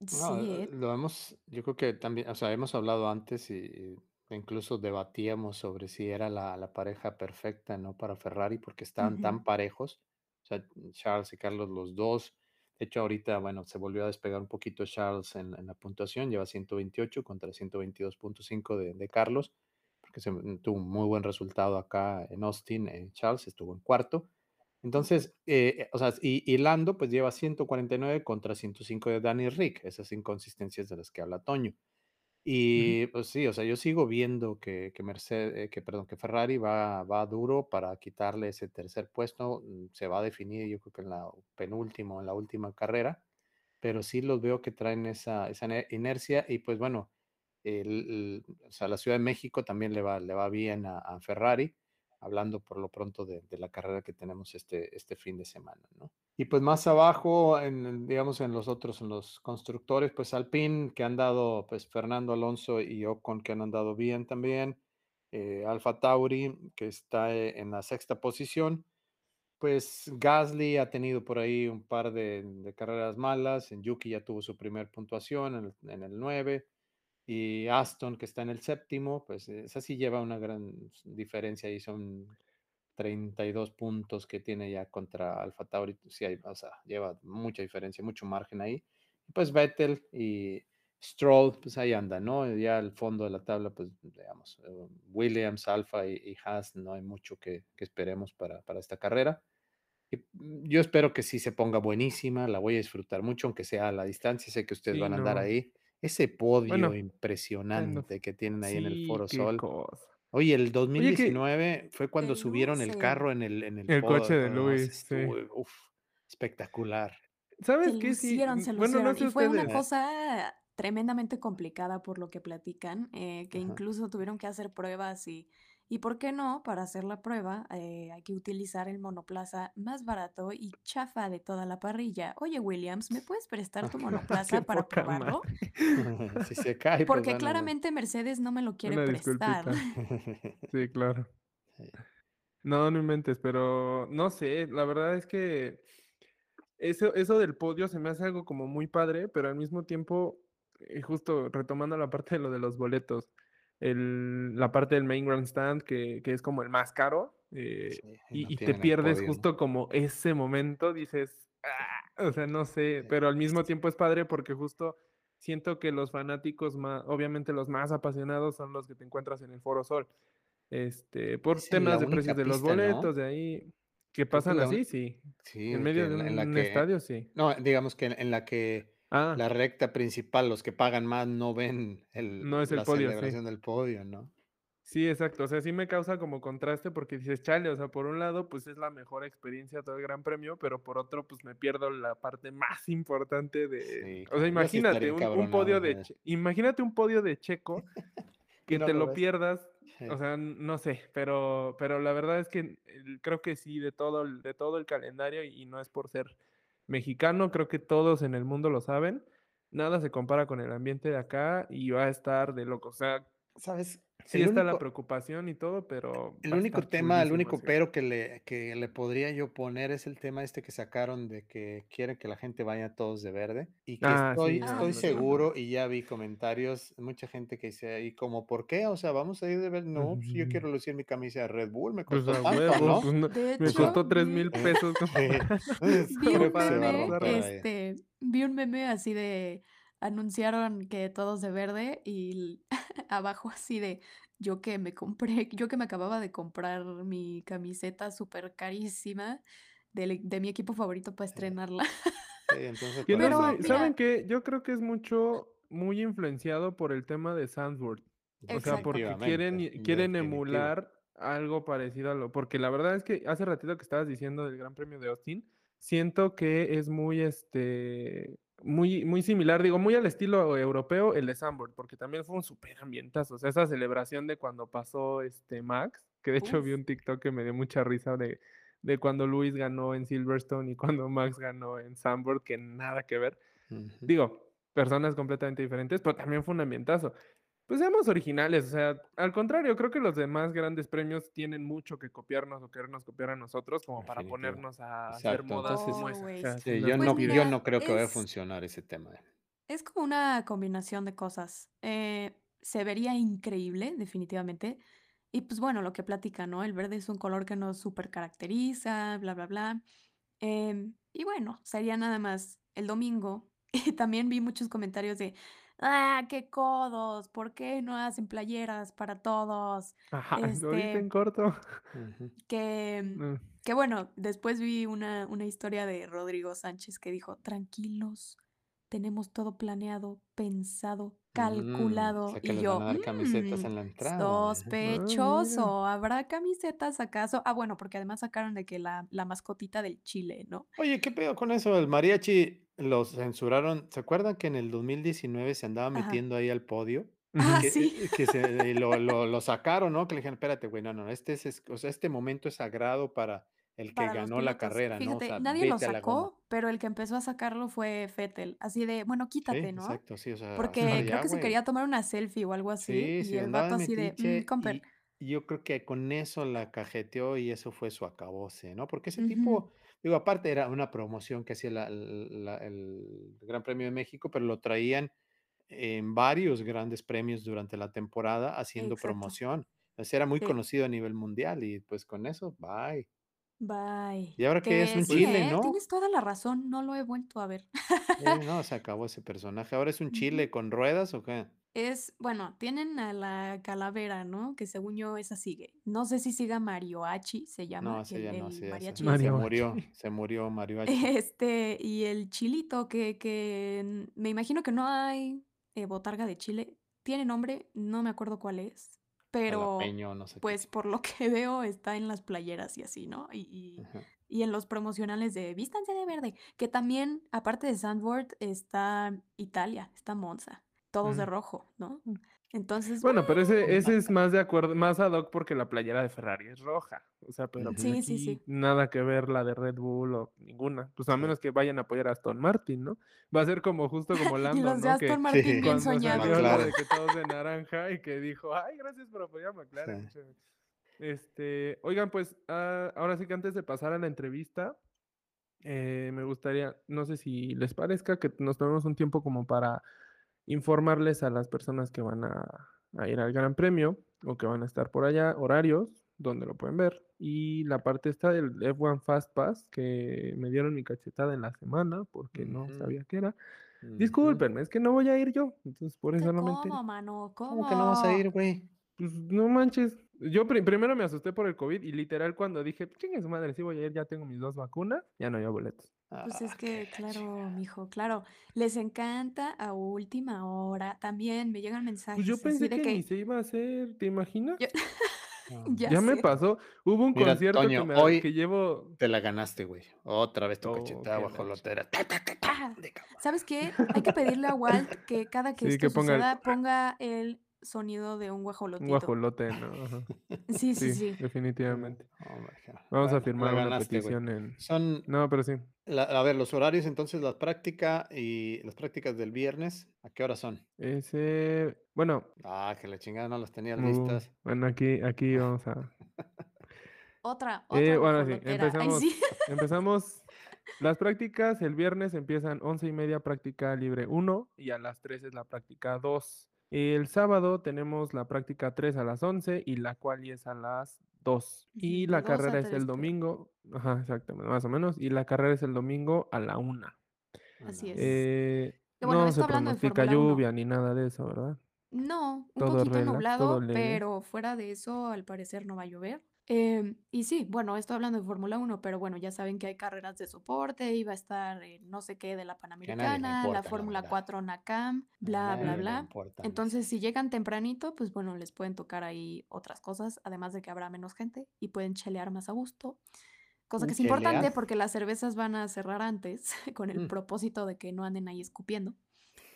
No, Sí, eh, lo hemos, yo creo que también, o sea, hemos hablado antes y, y incluso debatíamos sobre si era la, la pareja perfecta, ¿no? Para Ferrari, porque estaban tan parejos, o sea, Charles y Carlos los dos. De hecho, ahorita, bueno, se volvió a despegar un poquito Charles en, en la puntuación, lleva 128 contra 122.5 de, de Carlos, porque se, tuvo un muy buen resultado acá en Austin. eh, Charles estuvo en cuarto. Entonces, eh, o sea, y, y Lando pues lleva 149 contra 105 de Danny Rick, esas inconsistencias de las que habla Toño. Y pues sí, o sea, yo sigo viendo que, que Mercedes, que perdón, que Ferrari va, va duro para quitarle ese tercer puesto, mm, se va a definir yo creo que en la penúltima, en la última carrera, pero sí los veo que traen esa, esa ine- inercia y pues bueno, el- o sea, la Ciudad de México también le va, le va bien a, a Ferrari, hablando por lo pronto de, de la carrera que tenemos este, este fin de semana, ¿no? Y pues más abajo, en, digamos, en los otros, en los constructores, pues Alpine, que han dado, pues Fernando Alonso y Ocon, que han andado bien también, eh, Alfa Tauri, que está eh, en la sexta posición, pues Gasly ha tenido por ahí un par de, de carreras malas, en Yuki ya tuvo su primer puntuación en el, en el 9, y Aston, que está en el séptimo, pues esa sí lleva una gran diferencia y son 32 puntos que tiene ya contra Alfa Tauri. Sí, hay, o sea, lleva mucha diferencia, mucho margen ahí. Y pues Vettel y Stroll, pues ahí anda, ¿no? Ya al fondo de la tabla, pues digamos, eh, Williams, Alfa y, y Haas, no hay mucho que, que esperemos para, para esta carrera. Y mm, yo espero que sí se ponga buenísima, la voy a disfrutar mucho, aunque sea a la distancia, sé que ustedes Sí, van a andar ahí. Ese podio Bueno, impresionante que tienen ahí en el Foro qué Sol. cosa. Oye, el Oye, que 2019 fue cuando subieron el carro en el, en el el coche de ¿no? Luis, sí. uf, espectacular. Se ¿Sabes qué? Sí, lucieron, mm, se bueno, no lucieron. sé Y fue una ustedes. Cosa tremendamente complicada por lo que platican, eh, que ajá. incluso tuvieron que hacer pruebas y, y ¿por qué no? Para hacer la prueba eh, hay que utilizar el monoplaza más barato y chafa de toda la parrilla. Oye, Williams, ¿me puedes prestar tu Qué monoplaza para probarlo? si se cae, pues Porque no. claramente Mercedes no me lo quiere Una prestar. disculpita. Sí, claro. Sí. No, no inventes, pero no sé, la verdad es que eso, eso del podio se me hace algo como muy padre, pero al mismo tiempo, eh, justo retomando la parte de lo de los boletos, el, la parte del main grandstand, que, que es como el más caro, eh, Sí, y no y, te pierdes podio, ¿no? justo como ese momento, dices, "Ah", o sea, no sé, Sí. pero al mismo tiempo es padre porque justo siento que los fanáticos más, obviamente los más apasionados son los que te encuentras en el Foro Sol, este, por temas de precios de los boletos, de ahí, que pasan un- así, sí. En medio de en, la en la un que, estadio, sí. no, digamos que en, en la que Ah, la recta principal, los que pagan más no ven el, no es el la podio, sí. del podio, ¿no? Sí, exacto. O sea, sí me causa como contraste porque dices, chale, o sea, por un lado, pues es la mejor experiencia todo el Gran Premio, pero por otro, pues me pierdo la parte más importante de. Sí, O sea, imagínate un, podio de. Che- Imagínate un podio de Checo que no te lo pierdas. Sí. O sea, no sé, pero, pero la verdad es que creo que sí, de todo, de todo el calendario, y no es por ser mexicano, creo que todos en el mundo lo saben. Nada se compara con el ambiente de acá y va a estar de loco. O sea, ¿Sabes? Sí El está la único, preocupación y todo, pero el único tema, el único pero que le, que le podría yo poner es el tema este que sacaron de que quieren que la gente vaya todos de verde. Y que Ah, estoy, sí, no, Ah, estoy no está seguro, padre. y ya vi comentarios, mucha gente que dice, ¿y como por qué? O sea, vamos a ir de verde. No, pues yo quiero lucir mi camisa de Red Bull, me Pues costó a tanto, huevo, ¿no? pues no, De me hecho, costó tres mil pesos vi un meme, este, vi un meme así de, anunciaron que todos de verde y abajo así de, yo que me compré, yo que me acababa de comprar mi camiseta súper carísima de, mi equipo favorito para Sí, estrenarla. sí, entonces Pero ¿saben mira, qué? Yo creo que es mucho, muy influenciado por el tema de Sandsworth. O sea, porque quieren, quieren emular algo parecido a lo. Porque la verdad es que hace ratito que estabas diciendo del Gran Premio de Austin, siento que es muy, este, muy, muy similar, digo, muy al estilo europeo, el de Zandvoort, porque también fue un súper ambientazo. O sea, esa celebración de cuando pasó este Max, que de hecho vi un TikTok que me dio mucha risa de, de cuando Luis ganó en Silverstone y cuando Max ganó en Zandvoort, que nada que ver. Digo, personas completamente diferentes, pero también fue un ambientazo. Pues seamos originales, o sea, al contrario, creo que los demás grandes premios tienen mucho que copiarnos o querernos copiar a nosotros como para Definitivo. ponernos a hacer Exacto, modas entonces, como esa. O Always. sea, sí, yo es Pues no, yo no creo que vaya a es, funcionar ese tema. eh. Es como una combinación de cosas. Eh, se vería increíble, definitivamente. Y pues bueno, lo que platica, ¿no? El verde es un color que nos súper caracteriza, bla, bla, bla. Em, y bueno, sería nada más el domingo. Y también vi muchos comentarios de, ah, qué codos, ¿por qué no hacen playeras para todos? Ajá, lo viste en corto. Que, Mm, que bueno, después vi una, una historia de Rodrigo Sánchez que dijo, tranquilos, tenemos todo planeado, pensado, Mm, o calculado. sea, que Y les van a yo, dar camisetas "Mm, en la entrada. ajá. Mira. sospechoso, ¿habrá camisetas acaso? Ah, bueno, porque además sacaron de que la, la mascotita del Chile, ¿no? Oye, ¿qué pedo con eso? El mariachi los censuraron. ¿Se acuerdan que en el 2019 se andaba Ajá. metiendo ahí al podio? Ah. Que, sí. eh, que se lo, lo- lo sacaron, ¿no? Que le dijeron, espérate, güey, no, no, este es, es- o sea, este momento es sagrado para el que Para ganó la carrera, ¿no? O Fíjate, sea, nadie lo sacó, pero el que empezó a sacarlo fue Fettel. Así de, bueno, Sí, quítate, ¿no? exacto, sí, o sea, Porque creo que se quería tomar una selfie o algo así. Sí, Y el vato así de, "Mm, Comper. y, y yo creo que con eso la cajeteó y eso fue su acabose, ¿no? Porque ese tipo, digo, aparte era una promoción que hacía la- la- el Gran Premio de México, pero lo traían en varios grandes premios durante la temporada haciendo Exacto. promoción. Era muy Sí. conocido a nivel mundial y pues con eso, bye. Bye. Y ahora que es Que un sí, chile, ¿eh? ¿no? Tienes toda la razón, no lo he vuelto a ver. No, se acabó ese personaje. ¿Ahora es un Ujú. chile con ruedas o qué? Es, bueno, tienen a la calavera, ¿no? Que según yo esa sigue. No sé si siga Marioachi, se No, llama ese el, ya no, el ese ya se, mariachi se. Mario murió, se murió Mariachi. Este, y el chilito, que, que n- me imagino que no hay eh, botarga de chile. Tiene nombre, no me acuerdo cuál es, pero Jalapeño, no sé qué. pues por lo que veo está en las playeras y así, ¿no? Y, y, en los promocionales de Vístanse de verde, que también, aparte de Sandboard, está Italia, está Monza, todos de Mm. rojo, ¿no? Entonces, Bueno, pero ese, ese Ajá. es más de acuerdo, más ad hoc porque la playera de Ferrari es roja. O sea, pero pues sí, sí, aquí sí. nada que ver la de Red Bull o ninguna. Pues a menos que vayan a apoyar a Aston Martin, ¿no? Va a ser como justo como Y Lando, los de ¿no? Aston Que Martin bien cuando soñados. salió de que todos de naranja y que dijo, ay, gracias por apoyar a McLaren. Sí. chévere". Este, oigan, pues ah, ahora sí que antes de pasar a la entrevista, eh, me gustaría, no sé si les parezca que nos tomemos un tiempo como para informarles a las personas que van a, a ir al Gran Premio o que van a estar por allá, horarios, donde lo pueden ver. Y la parte esta del F1 Fast Pass, que me dieron mi cachetada en la semana porque no sabía qué era. Discúlpenme, es que no voy a ir yo, entonces por eso no me enteré. ¿Cómo, mano? ¿Cómo que no vas a ir, güey? Pues no manches. Yo pri- primero me asusté por el COVID y literal cuando dije, chingue su madre, sí voy a ir, ya tengo mis dos vacunas, ya no había boletos. Pues es Ah, qué que, la claro, mijo, claro, les encanta a última hora. También me llegan Pues yo mensajes pensé de que ni se iba a hacer, ¿te imaginas? yo- No. ya Ya me pasó. Hubo un Mira, concierto Toño, que, me, hoy que llevo. te la ganaste, güey. Otra vez tu Oh, cachetada qué la guajolotera. Ah, ¿Sabes qué? Hay que pedirle a Walt que cada que Sí, esto que ponga el- suceda ponga el sonido de un Un guajolotito. guajolote, ¿no? Ajá. Sí, sí, Sí, sí. definitivamente. Oh, my God. Vamos a firmar una petición en. Son, No, pero sí. la- a ver, los horarios, entonces, la práctica y las prácticas del viernes, ¿a qué hora son? Ese. Bueno, Ah, que la chingada no las tenías uh, listas. bueno, aquí, aquí vamos a. Otra, otra Eh, bueno, sí. Ay, empezamos. sí. Empezamos. Las prácticas el viernes empiezan once y media práctica libre 1 y a las 3 es la práctica 2. El sábado tenemos la práctica 3 a las 11 y la quali es a las 2. Y la carrera es el domingo. Ajá, exactamente, más o menos. Y la carrera es el domingo a la 1. Así es. Eh, bueno, no se pronostica Fórmula 1. lluvia ni nada de eso, ¿verdad? No, un Todo poquito relax, nublado, pero fuera de eso, al parecer no va a llover. Em, y sí, bueno, estoy hablando de Fórmula 1, pero bueno, ya saben que hay carreras de soporte, iba a estar eh, no sé qué de la Panamericana, la importa, la Fórmula verdad. 4 NACAM, bla, bla, bla. Entonces, si llegan tempranito, pues bueno, les pueden tocar ahí otras cosas, además de que habrá menos gente y pueden chelear más a gusto. Cosa que es importante porque las cervezas van a cerrar antes con el Mm. propósito de que no anden ahí escupiendo.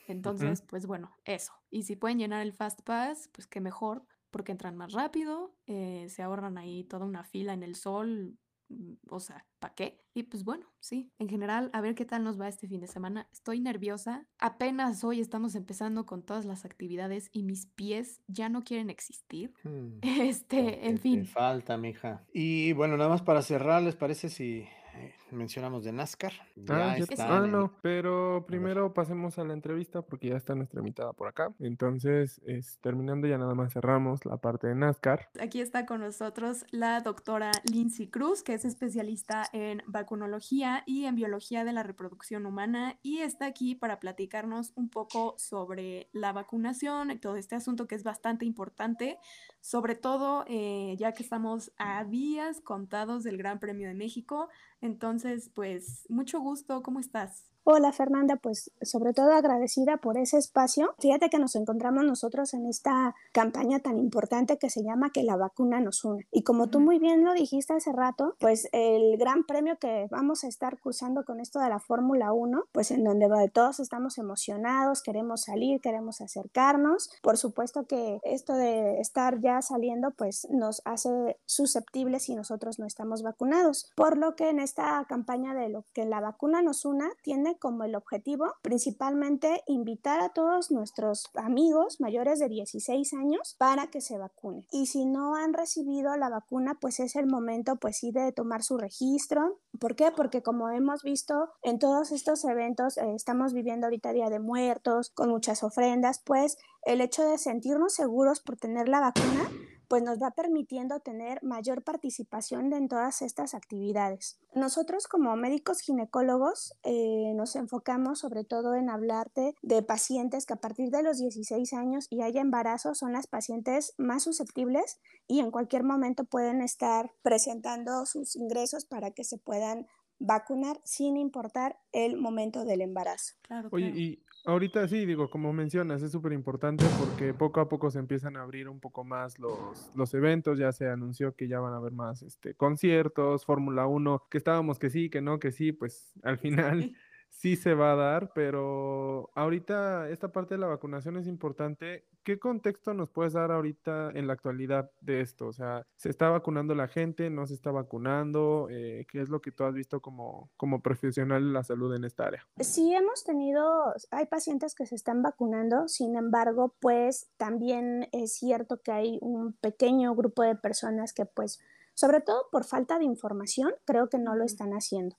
Entonces, pues bueno, eso. Y si pueden llenar el Fast Pass, pues qué mejor, porque entran más rápido, eh, se ahorran ahí toda una fila en el sol, mm, o sea, ¿para qué? Y pues bueno, sí, en general, a ver qué tal nos va este fin de semana. Estoy nerviosa. Apenas hoy estamos empezando con todas las actividades y mis pies ya no quieren existir. Hmm. Este, en te fin. falta, mija. Y bueno, nada más para cerrar, ¿les parece si eh, mencionamos de NASCAR. Ah, ah no, pero primero pasemos a la entrevista porque ya está nuestra invitada por acá. Entonces, es, terminando ya nada más cerramos la parte de NASCAR. Aquí está con nosotros la doctora Lindsay Cruz, que es especialista en vacunología y en biología de la reproducción humana y está aquí para platicarnos un poco sobre la vacunación y todo este asunto que es bastante importante, sobre todo eh, ya que estamos a días contados del Gran Premio de México. Entonces, pues mucho gusto, ¿cómo estás? Hola Fernanda, pues sobre todo agradecida por ese espacio. Fíjate que nos encontramos nosotros en esta campaña tan importante que se llama Que la vacuna nos une. Y como tú muy bien lo dijiste hace rato, pues el gran premio que vamos a estar cursando con esto de la Fórmula 1, pues en donde todos estamos emocionados, queremos salir, queremos acercarnos. Por supuesto que esto de estar ya saliendo, pues nos hace susceptibles si nosotros no estamos vacunados. Por lo que en esta campaña de lo que la vacuna nos una tiene como el objetivo principalmente invitar a todos nuestros amigos mayores de 16 años para que se vacunen. Y si no han recibido la vacuna, pues es el momento pues sí de tomar su registro. ¿Por qué? Porque como hemos visto en todos estos eventos, eh, estamos viviendo ahorita Día de Muertos, con muchas ofrendas, pues el hecho de sentirnos seguros por tener la vacuna pues nos va permitiendo tener mayor participación en todas estas actividades. Nosotros como médicos ginecólogos eh, nos enfocamos sobre todo en hablarte de pacientes que a partir de los 16 años y haya embarazo son las pacientes más susceptibles y en cualquier momento pueden estar presentando sus ingresos para que se puedan vacunar sin importar el momento del embarazo. Claro, Oye, y ahorita sí, digo, como mencionas, es súper importante porque poco a poco se empiezan a abrir un poco más los, los eventos, ya se anunció que ya van a haber más este, conciertos, Fórmula 1, que estábamos que sí, que no, que sí, pues al final sí se va a dar, pero ahorita esta parte de la vacunación es importante. ¿Qué contexto nos puedes dar ahorita en la actualidad de esto? O sea, ¿se está vacunando la gente? ¿No se está vacunando? Eh, ¿Qué es lo que tú has visto como, como profesional de la salud en esta área? Sí, hemos tenido, hay pacientes que se están vacunando, sin embargo, pues también es cierto que hay un pequeño grupo de personas que pues, sobre todo por falta de información, creo que no lo están haciendo.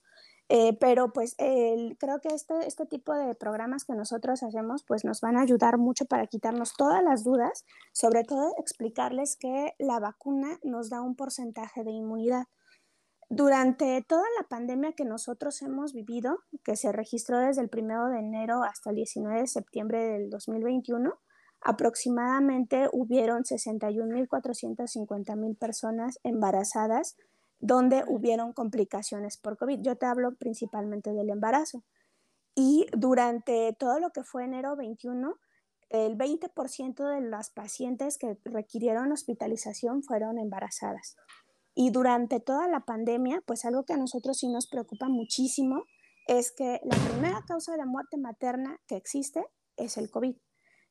Eh, pero pues creo que este, este tipo de programas que nosotros hacemos pues nos van a ayudar mucho para quitarnos todas las dudas, sobre todo explicarles que la vacuna nos da un porcentaje de inmunidad. Durante toda la pandemia que nosotros hemos vivido, que se registró desde el 1 de enero hasta el 19 de septiembre del 2021, aproximadamente hubieron 61.450.000 personas embarazadas donde hubieron complicaciones por COVID. Yo te hablo principalmente del embarazo. Y durante todo lo que fue enero 21, el 20% de las pacientes que requirieron hospitalización fueron embarazadas. Y durante toda la pandemia, pues algo que a nosotros sí nos preocupa muchísimo es que la primera causa de muerte materna que existe es el COVID.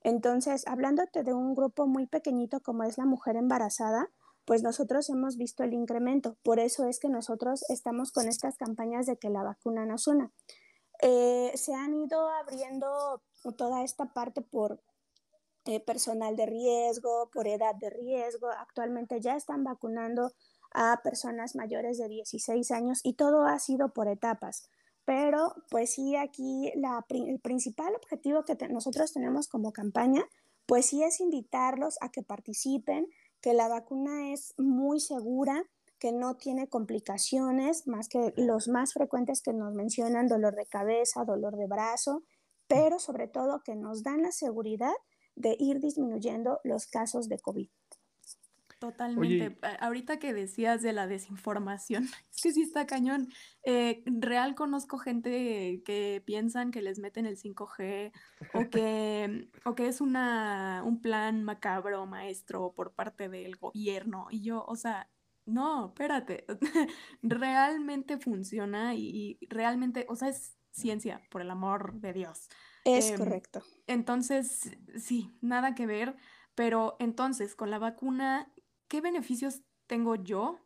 Entonces, hablándote de un grupo muy pequeñito como es la mujer embarazada, pues nosotros hemos visto el incremento. Por eso es que nosotros estamos con estas campañas de que la vacuna nos una. Eh, se han ido abriendo toda esta parte por eh, personal de riesgo, por edad de riesgo. Actualmente ya están vacunando a personas mayores de 16 años y todo ha sido por etapas. Pero pues sí, aquí el principal objetivo que nosotros tenemos como campaña, pues sí es invitarlos a que participen, que la vacuna es muy segura, que no tiene complicaciones, más que los más frecuentes que nos mencionan, dolor de cabeza, dolor de brazo, pero sobre todo que nos dan la seguridad de ir disminuyendo los casos de COVID. Totalmente. Ahorita que decías de la desinformación, es que sí está cañón. Eh, real conozco gente que piensan que les meten el 5G o que, o que es una, un plan macabro maestro por parte del gobierno. Y yo, o sea, no, espérate, realmente funciona y, realmente, o sea, es ciencia, por el amor de Dios. Es em, correcto. Entonces, sí, nada que ver. Pero entonces, con la vacuna, ¿qué beneficios tengo yo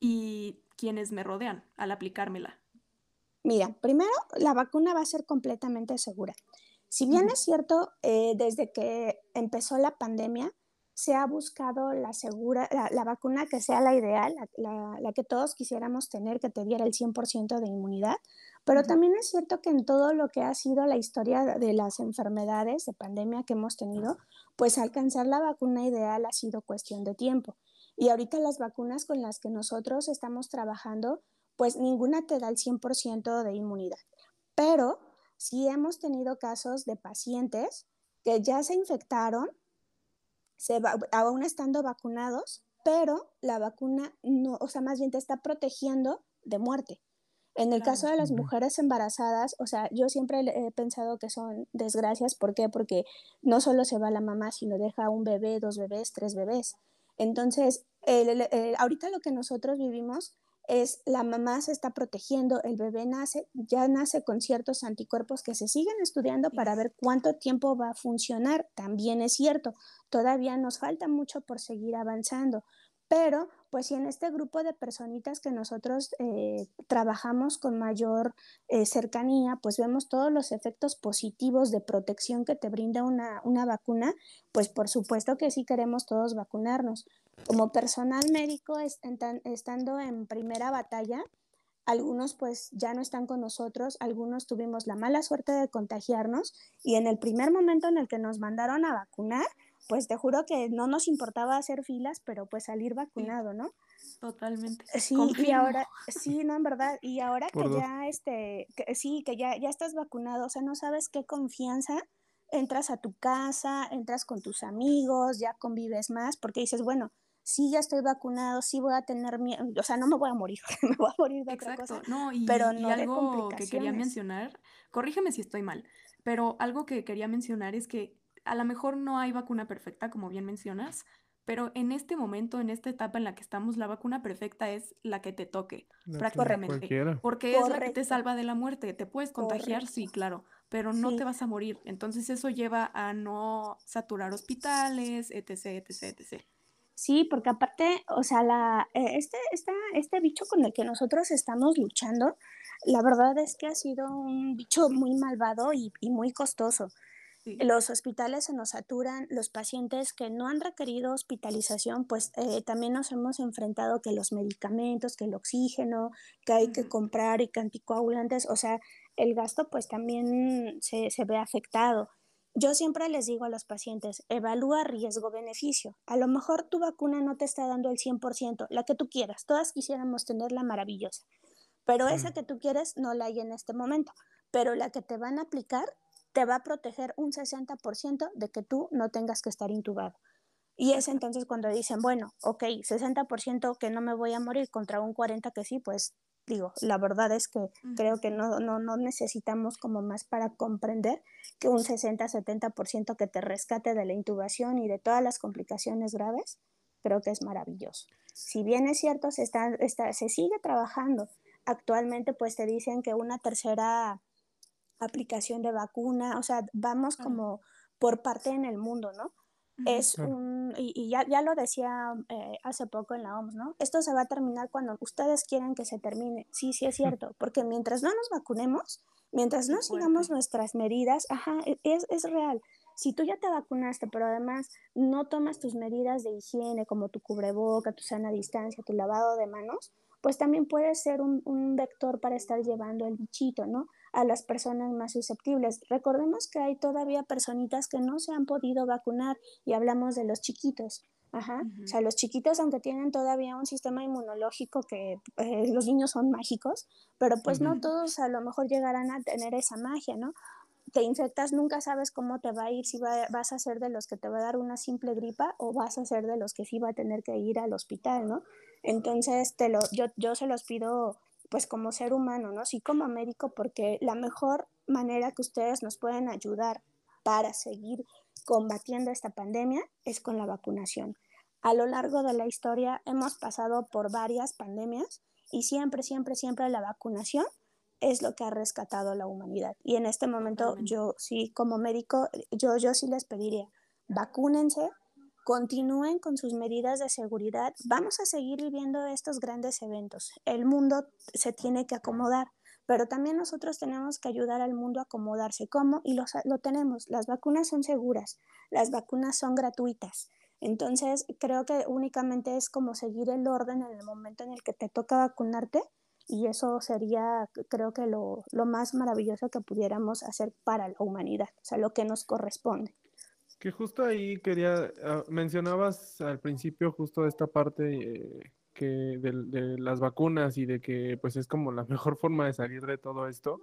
y quienes me rodean al aplicármela? Mira, primero, la vacuna va a ser completamente segura. Si bien es cierto, eh, desde que empezó la pandemia, se ha buscado la, segura, la, vacuna que sea la ideal, la, la, que todos quisiéramos tener, que te diera el 100% de inmunidad, pero también es cierto que en todo lo que ha sido la historia de las enfermedades de pandemia que hemos tenido, pues alcanzar la vacuna ideal ha sido cuestión de tiempo. Y ahorita las vacunas con las que nosotros estamos trabajando, pues ninguna te da el 100% de inmunidad. Pero sí hemos tenido casos de pacientes que ya se infectaron, se aún estando vacunados, pero la vacuna no, o sea, más bien te está protegiendo de muerte. En el caso de las mujeres embarazadas, o sea, yo siempre he pensado que son desgracias. ¿Por qué? Porque no solo se va la mamá, sino deja un bebé, dos bebés, tres bebés. Entonces, ahorita lo que nosotros vivimos es la mamá se está protegiendo, el bebé nace, ya nace con ciertos anticuerpos que se siguen estudiando para ver cuánto tiempo va a funcionar. También es cierto, todavía nos falta mucho por seguir avanzando, pero pues si en este grupo de personitas que nosotros eh, trabajamos con mayor eh, cercanía, pues vemos todos los efectos positivos de protección que te brinda una, vacuna, pues por supuesto que sí queremos todos vacunarnos. Como personal médico, estando en primera batalla, algunos pues ya no están con nosotros, algunos tuvimos la mala suerte de contagiarnos y en el primer momento en el que nos mandaron a vacunar, pues te juro que no nos importaba hacer filas, pero pues salir vacunado, ¿no? Totalmente. Sí, y ahora, sí, no, en verdad, y ahora que ya, este, sí, que ya, ya estás vacunado, o sea, no sabes qué confianza, entras a tu casa, entras con tus amigos, ya convives más, porque dices, bueno, sí, ya estoy vacunado, sí voy a tener miedo, o sea, no me voy a morir, me voy a morir de otra cosa. No, y, pero no y algo que quería mencionar, corrígeme si estoy mal, pero algo que quería mencionar es que a lo mejor no hay vacuna perfecta, como bien mencionas, pero en este momento, en esta etapa en la que estamos, la vacuna perfecta es la que te toque, prácticamente. Porque es la que te salva de la muerte. Te puedes contagiar, sí, claro, pero no te vas a morir. Entonces eso lleva a no saturar hospitales, etc, etc, etc. Sí, porque aparte, o sea, la, eh, este, este bicho con el que nosotros estamos luchando, la verdad es que ha sido un bicho muy malvado y, y muy costoso. Los hospitales se nos saturan, los pacientes que no han requerido hospitalización, pues eh, también nos hemos enfrentado que los medicamentos, que el oxígeno, que hay que comprar y que anticoagulantes, o sea, el gasto pues también se, se ve afectado. Yo siempre les digo a los pacientes, evalúa riesgo-beneficio. A lo mejor tu vacuna no te está dando el 100%, la que tú quieras. Todas quisiéramos tenerla maravillosa, pero esa que tú quieres no la hay en este momento. Pero la que te van a aplicar te va a proteger un 60% de que tú no tengas que estar intubado. Y es entonces cuando dicen, bueno, ok, 60% que no me voy a morir contra un 40% que sí, pues digo, la verdad es que creo que no, no, no necesitamos como más para comprender que un 60-70% que te rescate de la intubación y de todas las complicaciones graves, creo que es maravilloso. Si bien es cierto, se, está, está, se sigue trabajando. Actualmente, pues te dicen que una tercera aplicación de vacuna, o sea, vamos como por parte en el mundo, ¿no? Es un, y, ya, ya, lo decía eh, hace poco en la OMS, ¿no? Esto se va a terminar cuando ustedes quieran que se termine. Sí, sí es cierto, porque mientras no nos vacunemos, mientras no sigamos nuestras medidas, ajá, e, es, es real. Si tú ya te vacunaste, pero además no tomas tus medidas de higiene como tu cubreboca, tu sana distancia, tu lavado de manos, pues también puede ser un, un vector para estar llevando el bichito, ¿no? A las personas más susceptibles. Recordemos que hay todavía personitas que no se han podido vacunar y hablamos de los chiquitos. Ajá. O sea, los chiquitos, aunque tienen todavía un sistema inmunológico que eh, los niños son mágicos, pero pues no todos a lo mejor llegarán a tener esa magia, ¿no? Te infectas, nunca sabes cómo te va a ir, si vas a ser de los que te va a dar una simple gripa o vas a ser de los que sí va a tener que ir al hospital, ¿no? Entonces, te lo, yo, yo se los pido pues como ser humano, ¿no? Sí como médico, porque la mejor manera que ustedes nos pueden ayudar para seguir combatiendo esta pandemia es con la vacunación. A lo largo de la historia hemos pasado por varias pandemias y siempre, siempre, siempre la vacunación es lo que ha rescatado a la humanidad. Y en este momento yo sí, como médico, yo, yo sí les pediría, vacúnense, continúen con sus medidas de seguridad. Vamos a seguir viviendo estos grandes eventos. El mundo se tiene que acomodar, pero también nosotros tenemos que ayudar al mundo a acomodarse. ¿Cómo? Y lo, lo tenemos. Las vacunas son seguras, las vacunas son gratuitas. Entonces, creo que únicamente es como seguir el orden en el momento en el que te toca vacunarte y eso sería, creo que lo, lo más maravilloso que pudiéramos hacer para la humanidad, o sea, lo que nos corresponde. Que justo ahí quería, ah, mencionabas al principio justo esta parte eh, que de, las vacunas y de que pues es como la mejor forma de salir de todo esto.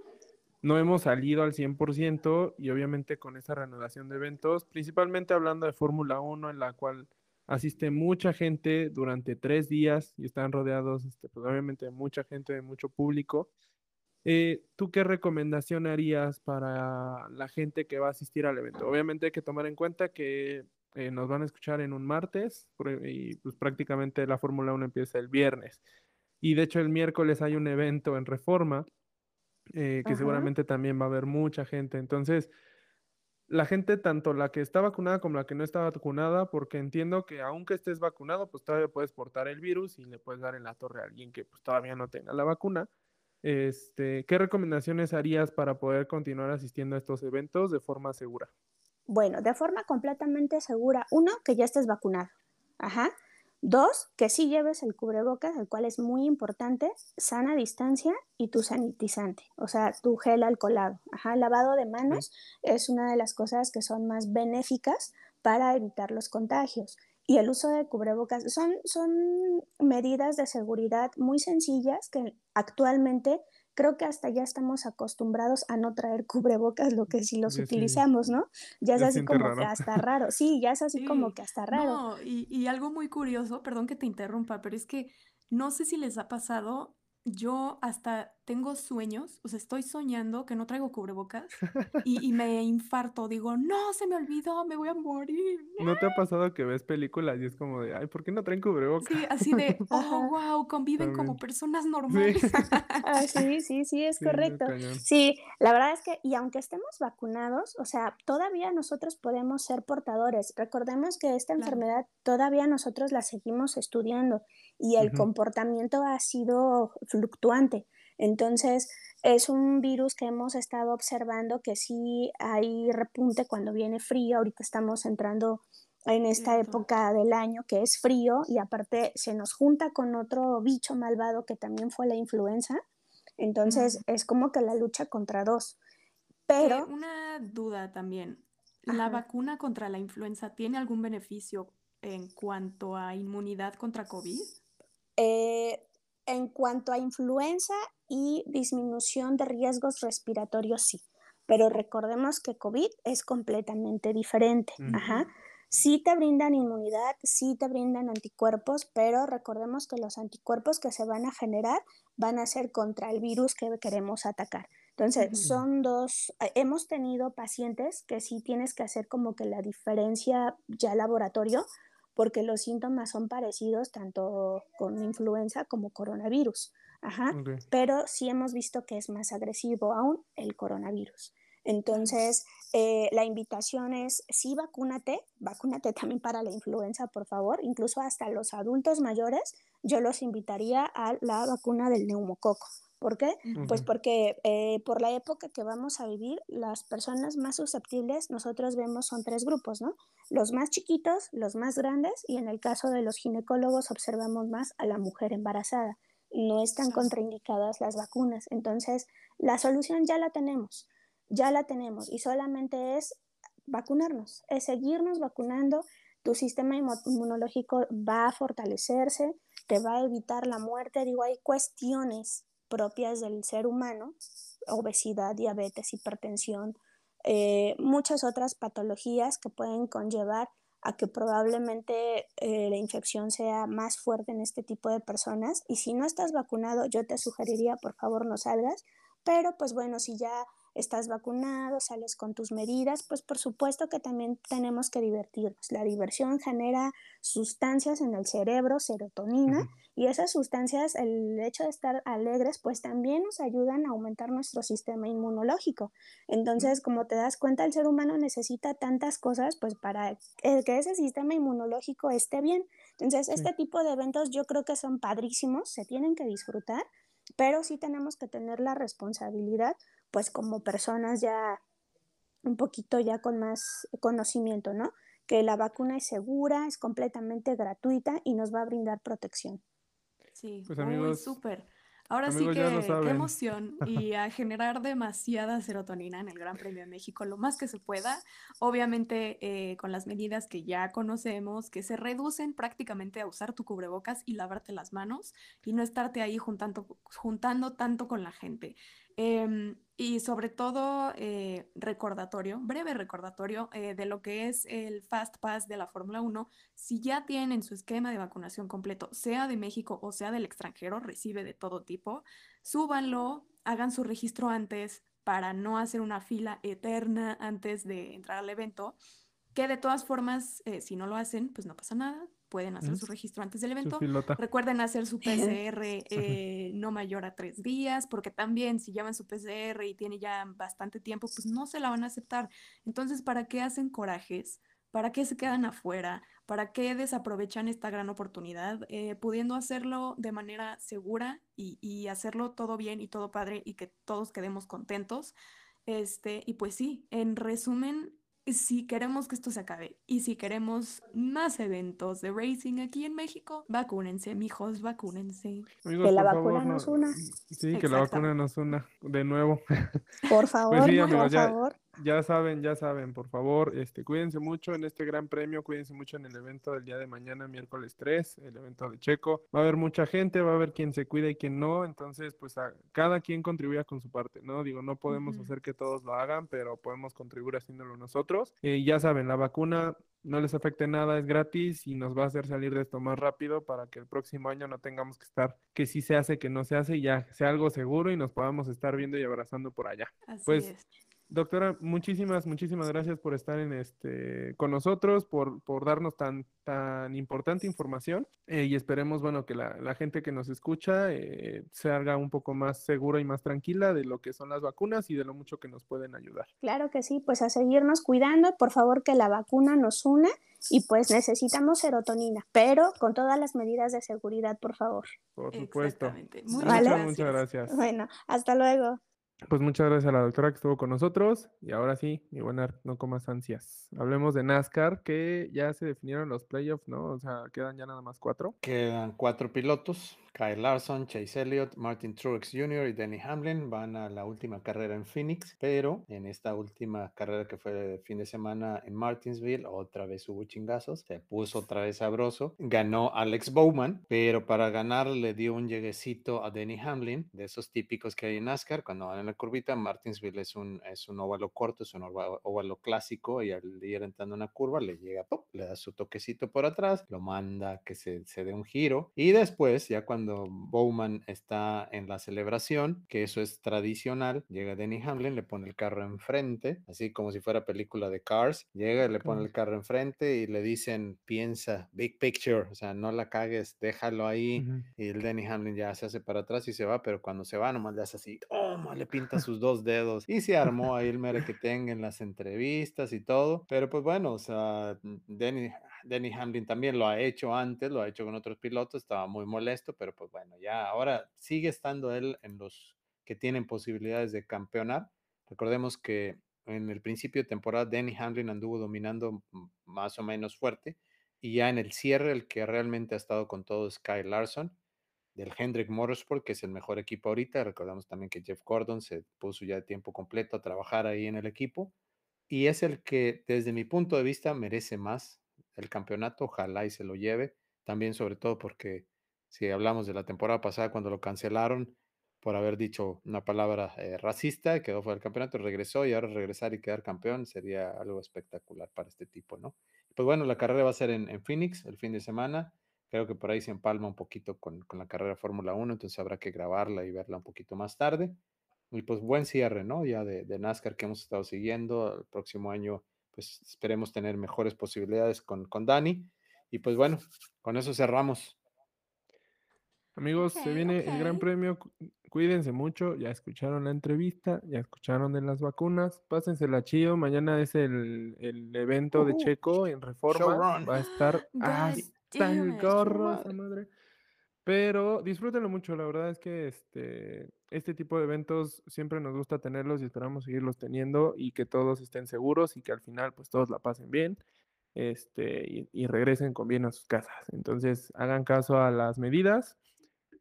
No hemos salido al 100% y obviamente con esa reanudación de eventos, principalmente hablando de Fórmula 1 en la cual asiste mucha gente durante tres días y están rodeados este, pues, obviamente de mucha gente, de mucho público. Eh, ¿Tú qué recomendación harías para la gente que va a asistir al evento? Obviamente hay que tomar en cuenta que eh, nos van a escuchar en un martes y pues prácticamente la Fórmula 1 empieza el viernes. Y de hecho el miércoles hay un evento en Reforma eh, que seguramente también va a haber mucha gente. Entonces, la gente, tanto la que está vacunada como la que no está vacunada, porque entiendo que aunque estés vacunado, pues todavía puedes portar el virus y le puedes dar en la torre a alguien que pues, todavía no tenga la vacuna. Este, ¿Qué recomendaciones harías para poder continuar asistiendo a estos eventos de forma segura? Bueno, de forma completamente segura. Uno, que ya estés vacunado. Ajá. Dos, que sí lleves el cubrebocas, el cual es muy importante, sana distancia y tu sanitizante, o sea, tu gel alcoholado. Ajá, lavado de manos es una de las cosas que son más benéficas para evitar los contagios y el uso de cubrebocas son, son medidas de seguridad muy sencillas que actualmente creo que hasta ya estamos acostumbrados a no traer cubrebocas, lo que si los utilizamos, ¿no? Ya es así como que hasta raro. Sí, ya es así como que hasta raro. No, y, y algo muy curioso, perdón que te interrumpa, pero es que no sé si les ha pasado yo hasta tengo sueños, o sea, estoy soñando que no traigo cubrebocas y, me infarto, digo, no, se me olvidó, me voy a morir. ¿No te ha pasado que ves películas y es como de, ay, ¿por qué no traen cubrebocas? Sí, así de, oh, wow, conviven como personas normales. Ah, sí. sí, sí, es correcto. Sí, la verdad es que, y aunque estemos vacunados, o sea, todavía nosotros podemos ser portadores. Recordemos que esta enfermedad todavía nosotros la seguimos estudiando y el comportamiento ha sido fluctuante. Entonces, es un virus que hemos estado observando que sí hay repunte cuando viene frío. Ahorita estamos entrando en esta época del año que es frío y aparte se nos junta con otro bicho malvado que también fue la influenza. Entonces, es como que la lucha contra dos. Pero... una duda también. ¿La vacuna contra la influenza tiene algún beneficio en cuanto a inmunidad contra COVID? Eh, en cuanto a influenza y disminución de riesgos respiratorios, sí. Pero recordemos que COVID es completamente diferente. Ajá. Sí te brindan inmunidad, sí te brindan anticuerpos, pero recordemos que los anticuerpos que se van a generar van a ser contra el virus que queremos atacar. Entonces, son dos, eh, hemos tenido pacientes que sí tienes que hacer como que la diferencia ya laboratorio, porque los síntomas son parecidos tanto con influenza como coronavirus. Ajá. Pero sí hemos visto que es más agresivo aún el coronavirus. Entonces, eh, la invitación es, sí, vacúnate, vacúnate también para la influenza, por favor, incluso hasta los adultos mayores, yo los invitaría a la vacuna del neumococo. ¿Por qué? Pues porque eh, por la época que vamos a vivir, las personas más susceptibles, nosotros vemos son tres grupos, ¿no? Los más chiquitos, los más grandes y en el caso de los ginecólogos observamos más a la mujer embarazada. No están contraindicadas las vacunas. Entonces, la solución ya la tenemos, ya la tenemos y solamente es vacunarnos, es seguirnos vacunando. Tu sistema inmunológico va a fortalecerse, te va a evitar la muerte. Digo, hay cuestiones propias del ser humano, obesidad, diabetes, hipertensión, eh, muchas otras patologías que pueden conllevar a que probablemente eh, la infección sea más fuerte en este tipo de personas. Y si no estás vacunado, yo te sugeriría, por favor, no salgas. Pero pues bueno, si ya estás vacunado, sales con tus medidas, pues por supuesto que también tenemos que divertirnos. La diversión genera sustancias en el cerebro, serotonina, y esas sustancias, el hecho de estar alegres, pues también nos ayudan a aumentar nuestro sistema inmunológico. Entonces, como te das cuenta, el ser humano necesita tantas cosas, pues para que ese sistema inmunológico esté bien. Entonces, este tipo de eventos yo creo que son padrísimos, se tienen que disfrutar, pero sí tenemos que tener la responsabilidad pues como personas ya un poquito ya con más conocimiento, ¿no? que la vacuna es segura, es completamente gratuita y nos va a brindar protección. Sí, Pues, amigos, súper. Ahora amigos, sí que qué emoción y a generar demasiada serotonina en el Gran Premio de México, lo más que se pueda, obviamente eh, con las medidas que ya conocemos, que se reducen prácticamente a usar tu cubrebocas y lavarte las manos y no estarte ahí juntando, juntando tanto con la gente. Em, y sobre todo, eh, recordatorio, breve recordatorio eh, de lo que es el Fast Pass de la Fórmula 1. Si ya tienen su esquema de vacunación completo, sea de México o sea del extranjero, recibe de todo tipo, súbanlo, hagan su registro antes para no hacer una fila eterna antes de entrar al evento, que de todas formas, eh, si no lo hacen, pues no pasa nada, pueden hacer su registro antes del evento. Recuerden hacer su PCR eh, no mayor a tres días, porque también si llevan su PCR y tiene ya bastante tiempo, pues no se la van a aceptar. Entonces, ¿para qué hacen corajes? ¿Para qué se quedan afuera? ¿Para qué desaprovechan esta gran oportunidad? eh, pudiendo hacerlo de manera segura y, y hacerlo todo bien y todo padre y que todos quedemos contentos. Este, y pues sí, en resumen, si queremos que esto se acabe y si queremos más eventos de racing aquí en México, vacúnense, mijos, vacúnense. Amigos, Que la vacuna favor, nos no- una. Sí, que la vacuna nos una de nuevo. Por favor, Pues sí, por ya, favor. Ya saben, ya saben, por favor, este, cuídense mucho en este gran premio, cuídense mucho en el evento del día de mañana, miércoles 3, el evento de Checo. Va a haber mucha gente, va a haber quien se cuida y quien no, entonces, pues a cada quien contribuya con su parte, ¿no? Digo, no podemos hacer que todos lo hagan, pero podemos contribuir haciéndolo nosotros. Y ya saben, la vacuna no les afecte nada, es gratis y nos va a hacer salir de esto más rápido para que el próximo año no tengamos que estar que sí se hace, que no se hace y ya sea algo seguro y nos podamos estar viendo y abrazando por allá. Así Pues, es. Doctora, muchísimas, muchísimas gracias por estar en este con nosotros, por, por darnos tan, tan importante información eh, y esperemos, bueno, que la, la gente que nos escucha eh, se haga un poco más segura y más tranquila de lo que son las vacunas y de lo mucho que nos pueden ayudar. Claro que sí, pues a seguirnos cuidando, por favor que la vacuna nos una y pues necesitamos serotonina, pero con todas las medidas de seguridad, por favor. Por supuesto. Exactamente. Muchas Muchas, Vale. muchas gracias. Bueno, hasta luego. Pues muchas gracias a la doctora que estuvo con nosotros. Y ahora sí, mi buena, no comas ansias. Hablemos de NASCAR, que ya se definieron los playoffs, ¿no? O sea, quedan ya nada más cuatro. Quedan cuatro pilotos. Kyle Larson, Chase Elliott, Martin Truex Jr. y Denny Hamlin van a la última carrera en Phoenix, pero en esta última carrera que fue fin de semana en Martinsville, otra vez hubo chingazos, se puso otra vez sabroso, ganó Alex Bowman, pero para ganar le dio un lleguecito a Denny Hamlin, de esos típicos que hay en NASCAR, cuando van en la curvita, Martinsville es un, es un óvalo corto, es un óvalo clásico y al ir entrando en una curva le llega, ¡pum! le da su toquecito por atrás, lo manda que se, se dé un giro y después ya cuando Bowman está en la celebración, que eso es tradicional, llega Denny Hamlin, le pone el carro enfrente, así como si fuera película de Cars, llega le pone el carro enfrente y le dicen, piensa, big picture, o sea, no la cagues, déjalo ahí. Y el Denny Hamlin ya se hace para atrás y se va, pero cuando se va nomás le hace así, toma, le pinta sus dos dedos. Y se armó ahí el merequetengue en las entrevistas y todo. Pero pues bueno, o sea, Denny, Denny Hamlin también lo ha hecho antes, lo ha hecho con otros pilotos, estaba muy molesto, pero pues bueno, ya ahora sigue estando él en los que tienen posibilidades de campeonar. Recordemos que en el principio de temporada Denny Hamlin anduvo dominando más o menos fuerte y ya en el cierre el que realmente ha estado con todo es Kyle Larson del Hendrick Motorsport, que es el mejor equipo ahorita. Recordamos también que Jeff Gordon se puso ya de tiempo completo a trabajar ahí en el equipo y es el que desde mi punto de vista merece más el campeonato, ojalá y se lo lleve, también sobre todo porque si hablamos de la temporada pasada cuando lo cancelaron por haber dicho una palabra eh, racista, quedó fuera del campeonato, regresó y ahora regresar y quedar campeón sería algo espectacular para este tipo, ¿no? Pues bueno, la carrera va a ser en, en Phoenix el fin de semana, creo que por ahí se empalma un poquito con, con la carrera Fórmula 1, entonces habrá que grabarla y verla un poquito más tarde. Y pues buen cierre, ¿no? Ya de, de NASCAR que hemos estado siguiendo. El próximo año, pues esperemos tener mejores posibilidades con, con Dani. Y pues bueno, con eso cerramos. Amigos, se viene el Gran. Premio. cu- Cuídense mucho. Ya escucharon la entrevista, ya escucharon de las vacunas. Pásensela chido. Mañana es el, el evento de. Checo en Reforma. Va a estar God hasta el gorro, madre. Pero disfrútenlo mucho. La verdad es que este, este tipo de eventos siempre nos gusta tenerlos y esperamos seguirlos teniendo y que todos estén seguros y que al final pues todos la pasen bien. este, y, regresen con bien a sus casas. Entonces, hagan caso a las medidas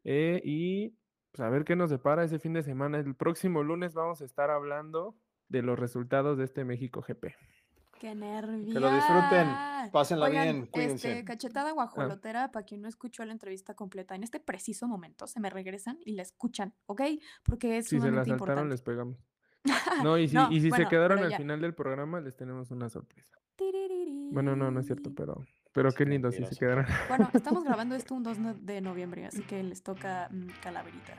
eh, y pues, a ver qué nos depara ese fin de semana. El próximo lunes vamos a estar hablando de los resultados de este México GP. ¡Qué nervios! Que lo disfruten, pásenla bien, Este, cachetada guajolotera, para quien no escuchó la entrevista completa, en este preciso momento se me regresan y la escuchan, ¿ok? Porque es Si se la saltaron, les pegamos. No, y si, No, y si bueno, se quedaron al ya. final del programa, les tenemos una sorpresa. Bueno, no, no es cierto, pero, pero qué lindo si se quedaron. Bueno, estamos grabando esto un 2 no- de noviembre, así que les toca mm, calaverita,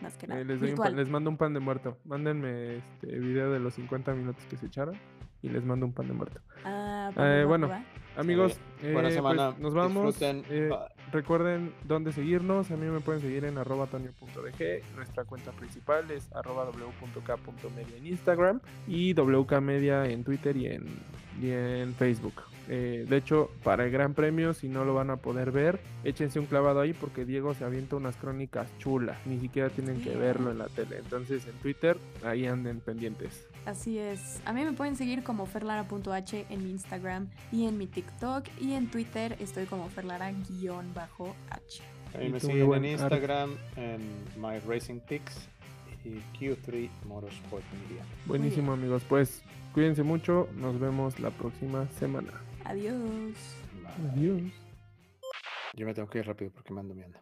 más que nada. Eh, les, doy un pan- virtual. les mando un pan de muerto. Mándenme este video de los 50 minutos que se echaron y les mando un pan de muerto. Ah, Eh, va, bueno, va. Amigos, Buena eh, pues, semana. nos vamos. Disfruten. eh, recuerden dónde seguirnos. A mí me pueden seguir en arroba tonio.dg. Nuestra cuenta principal es arroba w.k.media en Instagram y wkmedia en Twitter y en, y en Facebook. Eh, de hecho, para el Gran Premio, si no lo van a poder ver, échense un clavado ahí porque Diego se avienta unas crónicas chulas. Ni siquiera tienen que verlo en la tele. Entonces, en Twitter, ahí anden pendientes. Así es. A mí me pueden seguir como ferlara.h en mi Instagram y en mi TikTok y en Twitter estoy como ferlara-h. A mí Y me siguen en Instagram en My Racing Picks y Q3 Motorsport Media. Buenísimo, amigos. Pues cuídense mucho. Nos vemos la próxima semana. Adiós. Adiós. Yo me tengo que ir rápido porque me ando viendo.